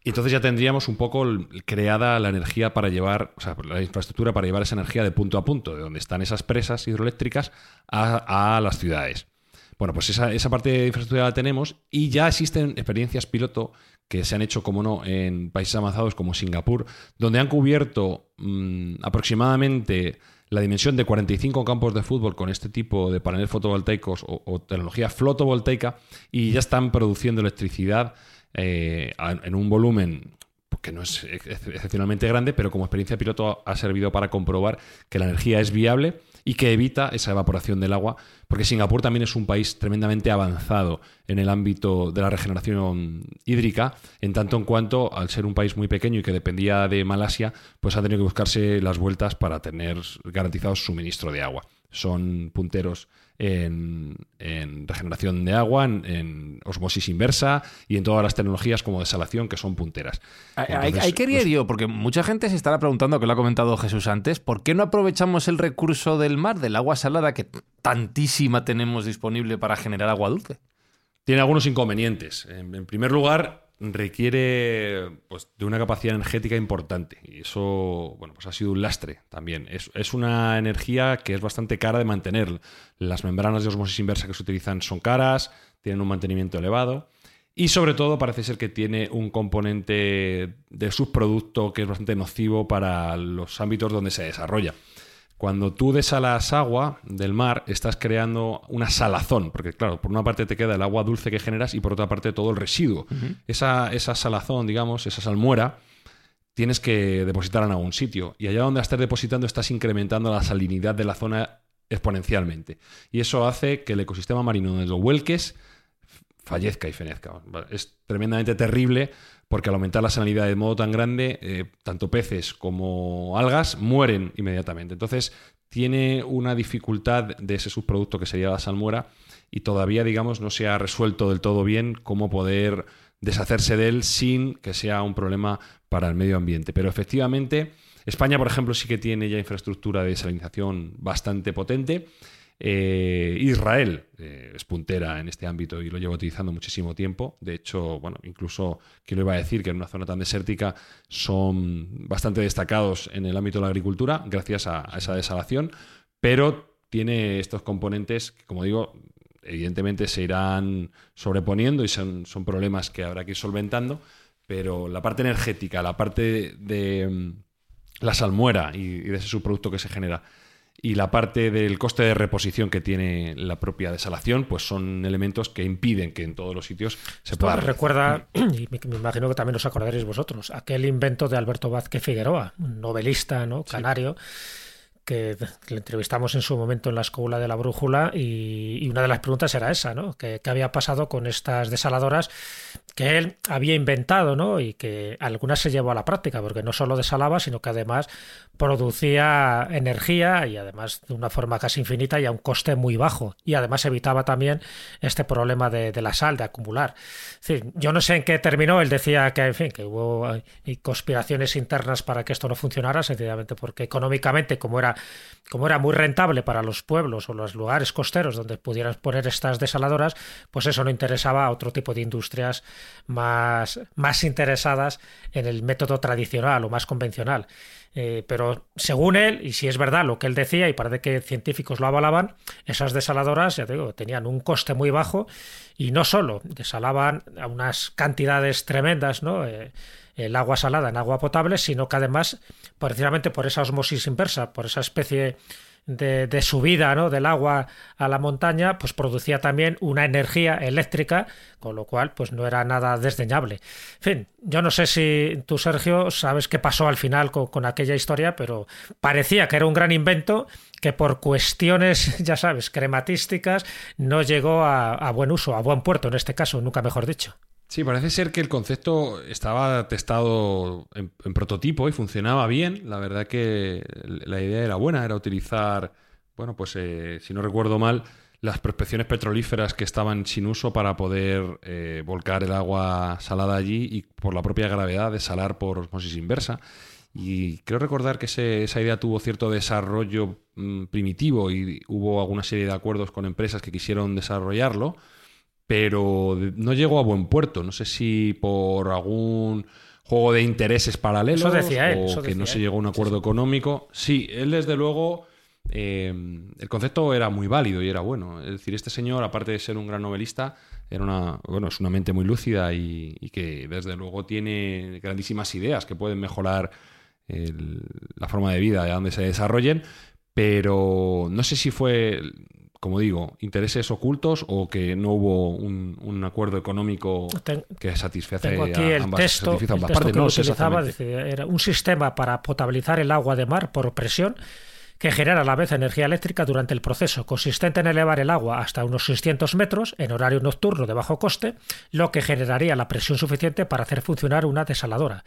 [SPEAKER 5] Y entonces ya tendríamos un poco creada la energía para llevar, o sea, la infraestructura para llevar esa energía de punto a punto, de donde están esas presas hidroeléctricas, a, las ciudades. Bueno, pues esa, parte de infraestructura la tenemos y ya existen experiencias piloto que se han hecho, como no, en países avanzados como Singapur, donde han cubierto mm, aproximadamente la dimensión de 45 campos de fútbol con este tipo de paneles fotovoltaicos o, tecnología fotovoltaica y ya están produciendo electricidad eh, en un volumen que no es excepcionalmente grande, pero como experiencia piloto ha servido para comprobar que la energía es viable y que evita esa evaporación del agua, porque Singapur también es un país tremendamente avanzado en el ámbito de la regeneración hídrica, en tanto en cuanto, al ser un país muy pequeño y que dependía de Malasia, pues ha tenido que buscarse las vueltas para tener garantizado suministro de agua. Son punteros en, regeneración de agua, en, osmosis inversa y en todas las tecnologías como desalación que son punteras.
[SPEAKER 1] hay, que ir yo, porque mucha gente se estará preguntando, que lo ha comentado Jesús antes, ¿por qué no aprovechamos el recurso del mar, del agua salada, que tantísima tenemos disponible para generar agua dulce?
[SPEAKER 5] Tiene algunos inconvenientes. en primer lugar, requiere pues, de una capacidad energética importante y eso bueno, pues ha sido un lastre también. Es, una energía que es bastante cara de mantener. Las membranas de osmosis inversa que se utilizan son caras, tienen un mantenimiento elevado y sobre todo parece ser que tiene un componente de subproducto que es bastante nocivo para los ámbitos donde se desarrolla. Cuando tú desalas agua del mar, estás creando una salazón, porque claro, por una parte te queda el agua dulce que generas y por otra parte todo el residuo. esa, esa salazón, digamos, esa salmuera, tienes que depositarla en algún sitio. Y allá donde estés depositando estás incrementando la salinidad de la zona exponencialmente. Y eso hace que el ecosistema marino de los vuelques fallezca y fenezca. Es tremendamente terrible porque al aumentar la salinidad de modo tan grande, eh, tanto peces como algas mueren inmediatamente. Entonces, tiene una dificultad de ese subproducto que sería la salmuera y todavía, digamos, no se ha resuelto del todo bien cómo poder deshacerse de él sin que sea un problema para el medio ambiente. Pero efectivamente, España, por ejemplo, sí que tiene ya infraestructura de desalinización bastante potente eh, Israel eh, es puntera en este ámbito y lo lleva utilizando muchísimo tiempo. De hecho, bueno, incluso que lo iba a decir que en una zona tan desértica son bastante destacados en el ámbito de la agricultura gracias a, esa desalación, pero tiene estos componentes que, como digo, evidentemente se irán sobreponiendo y son, son problemas que habrá que ir solventando, pero la parte energética, la parte de, mm, la salmuera y, y de ese subproducto que se genera y la parte del coste de reposición que tiene la propia desalación, pues son elementos que impiden que en todos los sitios se pueda.
[SPEAKER 4] Recuerda, y me, imagino que también os acordaréis vosotros, aquel invento de Alberto Vázquez Figueroa, novelista ¿no? canario que le entrevistamos en su momento en la escuela de la brújula y, una de las preguntas era esa, ¿no? ¿Qué, había pasado con estas desaladoras que él había inventado, ¿no? Y que algunas se llevó a la práctica, porque no solo desalaba, sino que además producía energía y además de una forma casi infinita y a un coste muy bajo. Y además evitaba también este problema de, la sal, de acumular. yo no sé en qué terminó, él decía que, en fin, que hubo conspiraciones internas para que esto no funcionara, sencillamente porque económicamente, como era como era muy rentable para los pueblos o los lugares costeros donde pudieran poner estas desaladoras, pues eso no interesaba a otro tipo de industrias más, más interesadas en el método tradicional o más convencional. Eh, pero según él, y si es verdad lo que él decía, y parece que científicos lo avalaban, esas desaladoras, ya digo, tenían un coste muy bajo y no solo desalaban a unas cantidades tremendas, ¿no? Eh, el agua salada en agua potable, sino que además, precisamente por esa osmosis inversa, por esa especie de, subida ¿no? del agua a la montaña, pues producía también una energía eléctrica, con lo cual pues no era nada desdeñable. En fin, yo no sé si tú, Sergio, sabes qué pasó al final con, aquella historia, pero parecía que era un gran invento que por cuestiones, ya sabes, crematísticas, no llegó a buen uso, a buen puerto en este caso, nunca mejor dicho.
[SPEAKER 5] Sí, parece ser que el concepto estaba testado en, prototipo y funcionaba bien. La verdad que la idea era buena, era utilizar, bueno, pues eh, si no recuerdo mal, las prospecciones petrolíferas que estaban sin uso para poder eh, volcar el agua salada allí y por la propia gravedad desalar por osmosis inversa. Y creo recordar que esa idea tuvo cierto desarrollo mm, primitivo y hubo alguna serie de acuerdos con empresas que quisieron desarrollarlo pero no llegó a buen puerto. No sé si por algún juego de intereses paralelos
[SPEAKER 4] Eso decía él,
[SPEAKER 5] o
[SPEAKER 4] eso
[SPEAKER 5] que no se llegó a un acuerdo económico. Sí, él desde luego eh, el concepto era muy válido y era bueno. Es decir, este señor, aparte de ser un gran novelista, era una, bueno, es una mente muy lúcida y, y que desde luego tiene grandísimas ideas que pueden mejorar el- la forma de vida de donde se desarrollen, pero no sé si fue, como digo, intereses ocultos o que no hubo un, un acuerdo económico
[SPEAKER 4] Ten-
[SPEAKER 5] que satisface
[SPEAKER 4] Tengo aquí
[SPEAKER 5] a
[SPEAKER 4] el
[SPEAKER 5] ambas,
[SPEAKER 4] texto,
[SPEAKER 5] satisfizo a
[SPEAKER 4] el
[SPEAKER 5] ambas
[SPEAKER 4] texto
[SPEAKER 5] partes.
[SPEAKER 4] que
[SPEAKER 5] No
[SPEAKER 4] utilizaba, era un sistema para potabilizar el agua de mar por presión que genera a la vez energía eléctrica durante el proceso, consistente en elevar el agua hasta unos 600 metros en horario nocturno de bajo coste, lo que generaría la presión suficiente para hacer funcionar una desaladora.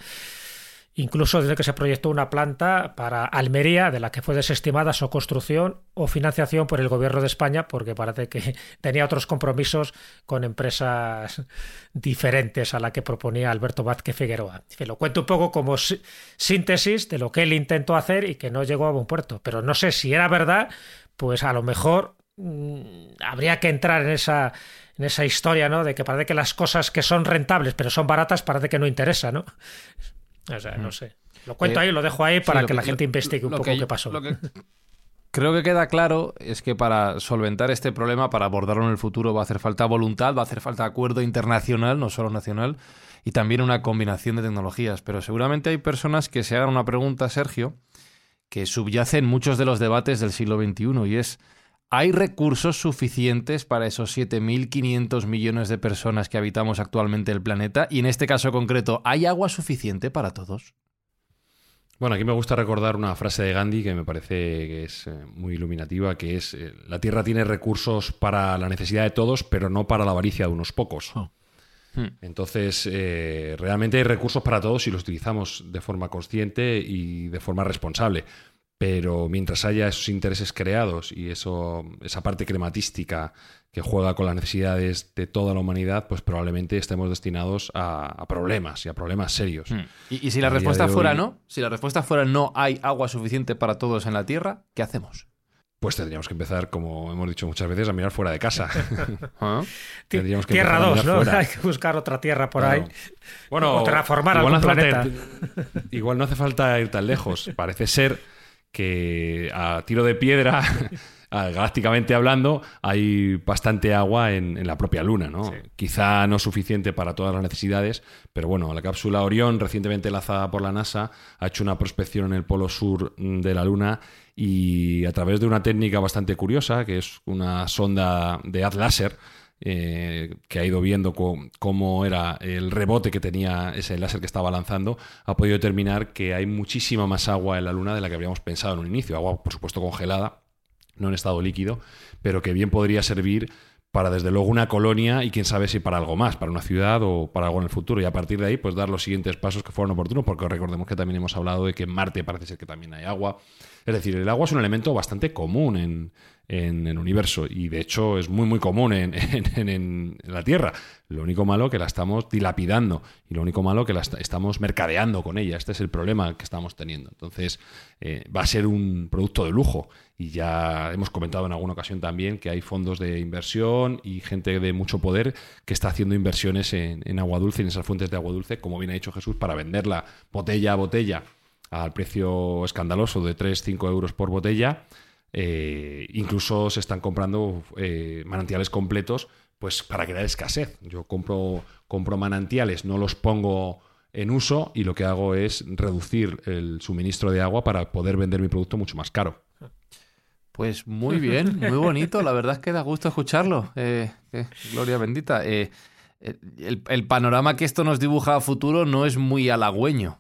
[SPEAKER 4] Incluso desde que se proyectó una planta para Almería, de la que fue desestimada su construcción o financiación por el gobierno de España, porque parece que tenía otros compromisos con empresas diferentes a la que proponía Alberto Vázquez Figueroa. Que lo cuento un poco como sí- síntesis de lo que él intentó hacer y que no llegó a buen puerto. Pero no sé si era verdad, pues a lo mejor mm, habría que entrar en esa en esa historia, ¿no? De que parece que las cosas que son rentables pero son baratas parece que no interesa, ¿no? O sea, no sé. Lo cuento
[SPEAKER 1] Eh,
[SPEAKER 4] ahí, lo dejo ahí para que, la gente investigue un poco
[SPEAKER 1] que-
[SPEAKER 4] qué pasó.
[SPEAKER 1] lo que creo que queda claro es que para solventar este problema, para abordarlo en el futuro, va a hacer falta voluntad, va a hacer falta acuerdo internacional, no solo nacional, y también una combinación de tecnologías. Pero seguramente hay personas que se hagan una pregunta, Sergio, que subyace en muchos de los debates del siglo XXI, y es, ¿hay recursos suficientes para esos 7.500 millones de personas que habitamos actualmente el planeta? Y en este caso concreto, ¿hay agua suficiente para todos?
[SPEAKER 5] Bueno, aquí me gusta recordar una frase de Gandhi que me parece que es eh, muy iluminativa, que es, eh, la Tierra tiene recursos para la necesidad de todos, pero no para la avaricia de unos pocos.
[SPEAKER 1] Oh. Hmm.
[SPEAKER 5] Entonces, eh, realmente hay recursos para todos si los utilizamos de forma consciente y de forma responsable. Pero mientras haya esos intereses creados y eso, esa parte crematística que juega con las necesidades de toda la humanidad, pues probablemente estemos destinados a, a problemas y a problemas serios.
[SPEAKER 1] Hmm. Y, y si la
[SPEAKER 5] A
[SPEAKER 1] respuesta fuera
[SPEAKER 5] hoy-
[SPEAKER 1] no, si la respuesta fuera no hay agua suficiente para todos en la Tierra, ¿qué hacemos?
[SPEAKER 5] Pues tendríamos que empezar, como hemos dicho muchas veces, a mirar fuera de casa.
[SPEAKER 1] ¿Ah?
[SPEAKER 5] Tendríamos que
[SPEAKER 4] Tierra
[SPEAKER 5] empezar a
[SPEAKER 4] 2,
[SPEAKER 5] mirar
[SPEAKER 4] ¿no?
[SPEAKER 5] fuera.
[SPEAKER 4] Hay que buscar otra tierra por
[SPEAKER 5] Claro.
[SPEAKER 4] ahí.
[SPEAKER 5] Bueno,
[SPEAKER 4] O terraformar
[SPEAKER 5] igual
[SPEAKER 4] algún
[SPEAKER 5] no hace falta
[SPEAKER 4] planeta.
[SPEAKER 5] ir- igual no hace falta ir tan lejos. Parece ser que a tiro de piedra, galácticamente hablando, hay bastante agua en, en la propia Luna, ¿no? Quizá no suficiente para todas las necesidades, pero bueno, la cápsula Orión, recientemente lanzada por la NASA, ha hecho una prospección en el polo sur de la Luna y a través de una técnica bastante curiosa, que es una sonda de haz láser, eh, que ha ido viendo cómo era el rebote que tenía ese láser que estaba lanzando, ha podido determinar que hay muchísima más agua en la Luna de la que habíamos pensado en un inicio. Agua, por supuesto, congelada, no en estado líquido, pero que bien podría servir para desde luego una colonia y quién sabe si para algo más, para una ciudad o para algo en el futuro. Y a partir de ahí, pues dar los siguientes pasos que fueron oportunos, porque recordemos que también hemos hablado de que en Marte parece ser que también hay agua. Es decir, el agua es un elemento bastante común en, en el universo y de hecho es muy muy común en, en- en- la Tierra. Lo único malo que la estamos dilapidando y lo único malo que la est- estamos mercadeando con ella. Este es el problema que estamos teniendo. Entonces eh, va a ser un producto de lujo y ya hemos comentado en alguna ocasión también que hay fondos de inversión y gente de mucho poder que está haciendo inversiones en, en agua dulce, en esas fuentes de agua dulce, como bien ha dicho Jesús, para venderla botella a botella al precio escandaloso de 3-5 euros por botella. Eh, incluso se están comprando eh, manantiales completos pues para crear escasez. Yo compro, compro manantiales, no los pongo en uso y lo que hago es reducir el suministro de agua para poder vender mi producto mucho más caro.
[SPEAKER 1] Pues muy bien, muy bonito. La verdad es que da gusto escucharlo. Eh, gloria bendita. El, el panorama que esto nos dibuja a futuro no es muy halagüeño.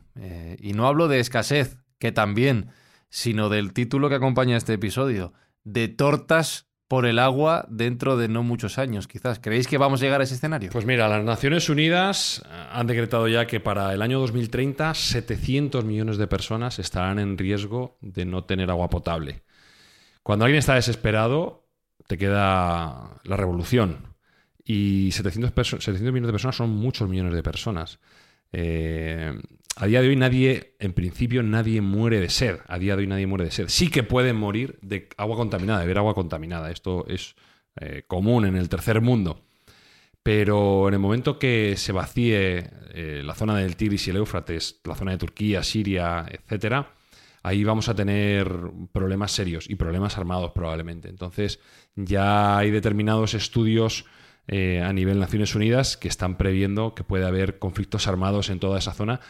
[SPEAKER 1] Y no hablo de escasez, que también, sino del título que acompaña este episodio, de tortas por el agua dentro de no muchos años, quizás. ¿Creéis que vamos a llegar a ese escenario?
[SPEAKER 5] Pues mira, las Naciones Unidas eh, han decretado ya que para el año 2030 700 millones de personas estarán en riesgo de no tener agua potable. Cuando alguien está desesperado, te queda la revolución. Y 700, perso- 700 millones de personas son muchos millones de personas. Eh, a día de hoy nadie, en principio, nadie muere de sed. A día de hoy nadie muere de sed. Sí que pueden morir de agua contaminada, de beber agua contaminada. Esto es eh, común en el tercer mundo. Pero en el momento que se vacíe eh, la zona del Tigris y el Éufrates, la zona de Turquía, Siria, etcétera, ahí vamos a tener problemas serios y problemas armados probablemente. Entonces, ya hay determinados estudios eh, a nivel Naciones Unidas que están previendo que puede haber conflictos armados en toda esa zona.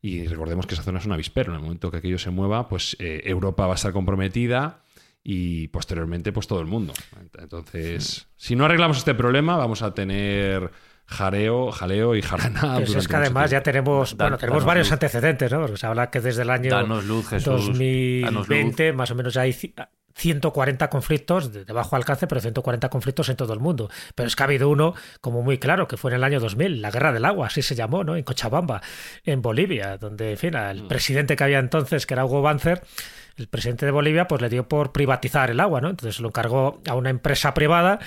[SPEAKER 5] Y recordemos que esa zona es un avispero. En el momento que aquello se mueva, pues eh, Europa va a estar comprometida y posteriormente, pues todo el mundo. Entonces, si no arreglamos este problema, vamos a tener jareo, jaleo y jarana.
[SPEAKER 4] es que además ya tenemos, bueno, tenemos varios antecedentes, ¿no? Porque se habla que desde el año 2020 más o menos hay 140 conflictos de, bajo alcance, pero 140 conflictos en todo el mundo. Pero es que ha habido uno como muy claro, que fue en el año 2000, la Guerra del Agua, así se llamó, ¿no? En Cochabamba, en Bolivia, donde, en fin, el mm. presidente que había entonces, que era Hugo Banzer, el presidente de Bolivia, pues le dio por privatizar el agua, ¿no? Entonces lo encargó a una empresa privada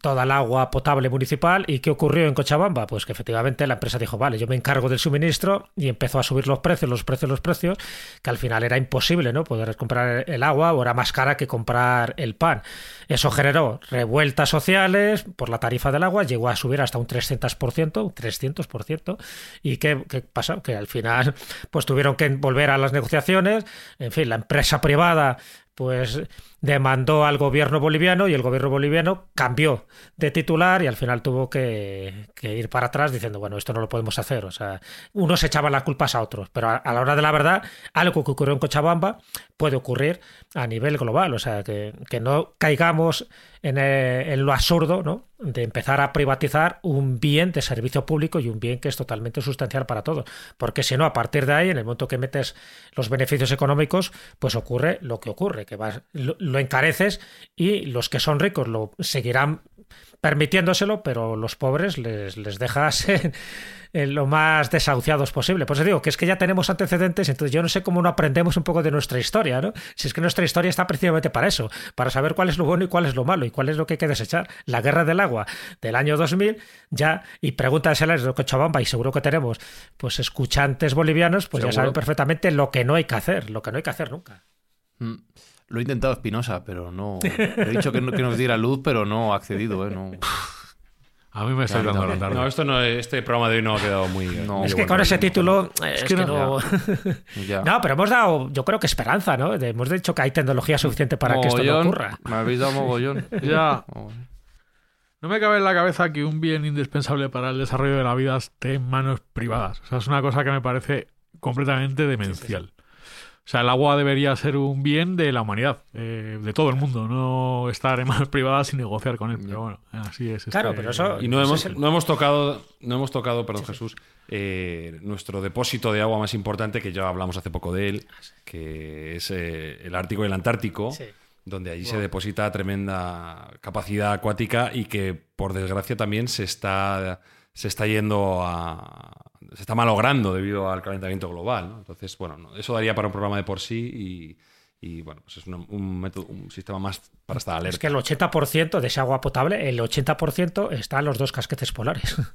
[SPEAKER 4] toda el agua potable municipal. ¿Y qué ocurrió en Cochabamba? Pues que efectivamente la empresa dijo, vale, yo me encargo del suministro y empezó a subir los precios, los precios, los precios, que al final era imposible, ¿no? Poder comprar el agua o era más cara que comprar el pan. Eso generó revueltas sociales por la tarifa del agua, llegó a subir hasta un 300%, un 300%. ¿Y qué, qué pasó? Que al final pues tuvieron que volver a las negociaciones. En fin, la empresa privada pues demandó al gobierno boliviano y el gobierno boliviano cambió de titular y al final tuvo que, ir para atrás diciendo, bueno, esto no lo podemos hacer. O sea, unos echaban las culpas a otros, pero a, la hora de la verdad, algo que ocurrió en Cochabamba puede ocurrir a nivel global. O sea, que, que no caigamos en, eh, en, lo absurdo ¿no? de empezar a privatizar un bien de servicio público y un bien que es totalmente sustancial para todos. Porque si no, a partir de ahí, en el momento que metes los beneficios económicos, pues ocurre lo que ocurre, que vas, lo encareces y los que son ricos lo seguirán permitiéndoselo, pero los pobres les, les dejas en, lo más desahuciados posible. Pues digo que es que ya tenemos antecedentes, entonces yo no sé cómo no aprendemos un poco de nuestra historia, ¿no? Si es que nuestra historia está precisamente para eso, para saber cuál es lo bueno y cuál es lo malo y cuál es lo que hay que desechar. La guerra del agua del año 2000 ya, y pregúntasela de Cochabamba, y seguro que tenemos pues escuchantes bolivianos, pues ya saben perfectamente lo que no hay que hacer, lo que no hay que hacer nunca.
[SPEAKER 7] Mm. Lo he intentado Espinosa, pero no. he dicho que, nos diera luz, pero no ha accedido, ¿eh? No.
[SPEAKER 2] A mí me está dando la tarde.
[SPEAKER 5] No, esto no, este programa de hoy no ha quedado muy.
[SPEAKER 4] es que con ese título. Es, que, no. no. pero hemos dado, yo creo que esperanza, ¿no? Hemos dicho que hay tecnología suficiente para que esto no ocurra.
[SPEAKER 7] Me habéis dado mogollón.
[SPEAKER 2] ya. No me cabe en la cabeza que un bien indispensable para el desarrollo de la vida esté en manos privadas. O sea, es una cosa que me parece completamente demencial. O sea, el agua debería ser un bien de la humanidad, eh, de todo el mundo, no estar en manos privadas y negociar con él. Pero bueno, así es.
[SPEAKER 4] Claro, este pero eso.
[SPEAKER 5] Y no hemos, no hemos tocado, no hemos tocado, perdón, Jesús, eh, nuestro depósito de agua más importante, que ya hablamos hace poco de él, que es eh, el Ártico y el Antártico. donde allí se deposita tremenda capacidad acuática y que por desgracia también se está se está yendo a, se está malogrando debido al calentamiento global. Entonces, bueno, eso daría para un programa de por sí y, bueno, pues es un, método, un sistema más para estar alerta.
[SPEAKER 4] Es que el 80% de ese agua potable, el 80% está en los dos casquetes polares.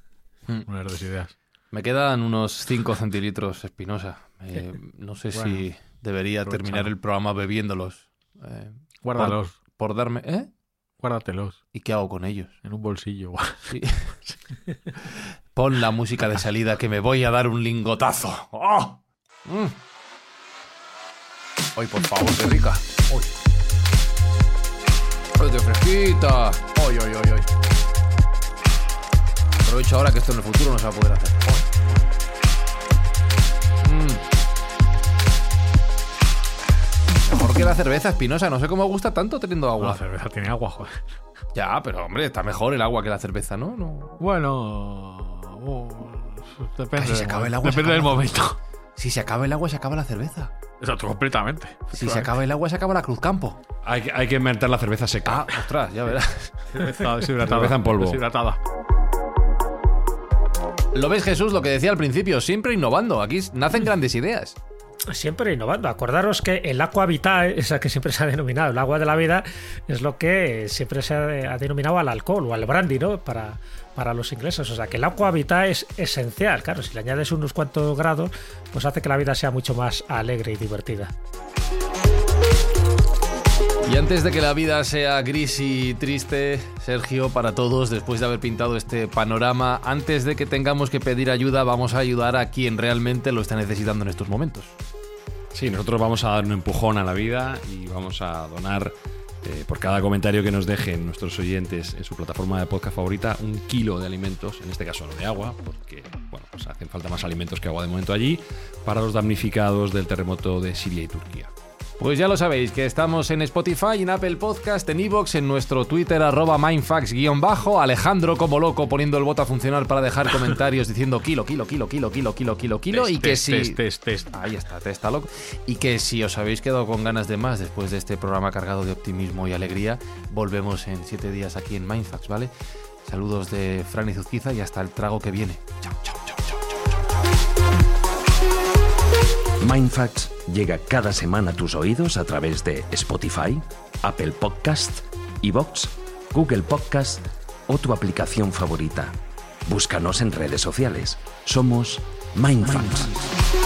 [SPEAKER 2] Hmm. Una de las ideas.
[SPEAKER 7] Me quedan unos 5 centilitros espinosa. Eh, no sé si debería terminar el programa bebiéndolos.
[SPEAKER 2] Eh, Guárdalos.
[SPEAKER 7] Por, darme. ¿Eh?
[SPEAKER 2] Guárdatelos.
[SPEAKER 7] ¿Y qué hago con ellos?
[SPEAKER 2] En un bolsillo. Sí.
[SPEAKER 7] Pon la música de salida que me voy a dar un lingotazo. ¡Oh! Mm. ¡Ay, por favor, qué rica! ¡Uy! ¡Ay, qué fresquita! ¡Ay, ay, ay, ay! Aprovecho ahora que esto en el futuro no se va a poder hacer. Mm. Que la cerveza espinosa. No sé cómo me gusta tanto teniendo agua.
[SPEAKER 2] La cerveza tiene agua, joder.
[SPEAKER 7] Ya, pero hombre, está mejor el agua que la cerveza, ¿no?
[SPEAKER 2] Bueno. Uh, depende.
[SPEAKER 7] Si se acaba el agua.
[SPEAKER 2] Depende del momento.
[SPEAKER 7] Si se acaba el agua, se acaba la cerveza.
[SPEAKER 2] Exacto, completamente.
[SPEAKER 7] Si se acaba el agua, se acaba la Cruz Campo.
[SPEAKER 5] Hay, hay que meter la cerveza seca.
[SPEAKER 7] Ah, ostras, ya verás.
[SPEAKER 2] cerveza deshidratada.
[SPEAKER 5] Cerveza en polvo.
[SPEAKER 2] Deshidratada.
[SPEAKER 7] ¿Lo ves, Jesús? Lo que decía al principio, siempre innovando. Aquí nacen grandes ideas
[SPEAKER 4] siempre innovando. Acordaros que el agua vitae, esa que siempre se ha denominado el agua de la vida, es lo que siempre se ha denominado al alcohol o al brandy, ¿no? Para, para los ingleses. O sea que el agua vitae es esencial. Claro, si le añades unos cuantos grados, pues hace que la vida sea mucho más alegre y divertida.
[SPEAKER 7] Y antes de que la vida sea gris y triste, Sergio, para todos, después de haber pintado este panorama, antes de que tengamos que pedir ayuda, vamos a ayudar a quien realmente lo está necesitando en estos momentos.
[SPEAKER 5] Sí, nosotros vamos a dar un empujón a la vida y vamos a donar eh, por cada comentario que nos dejen nuestros oyentes en su plataforma de podcast favorita un kilo de alimentos, en este caso no de agua, porque bueno, pues hacen falta más alimentos que agua de momento allí, para los damnificados del terremoto de Siria y Turquía.
[SPEAKER 1] Pues ya lo sabéis, que estamos en Spotify, en Apple Podcast, en Evox, en nuestro Twitter, arroba mindfax-bajo, Alejandro como loco poniendo el bot a funcionar para dejar comentarios diciendo kilo, kilo, kilo, kilo, kilo, kilo, kilo, kilo, y que si... Ahí está, testa loco. Y que si os habéis quedado con ganas de más después de este programa cargado de optimismo y alegría, volvemos en siete días aquí en Mindfax, ¿vale? Saludos de Fran y Zuzquiza y hasta el trago que viene. Chao, chao, chao, chao,
[SPEAKER 3] chao. Mindfacts llega cada semana a tus oídos a través de Spotify, Apple Podcast, Evox, Google Podcast o tu aplicación favorita. Búscanos en redes sociales. Somos Mindfacts.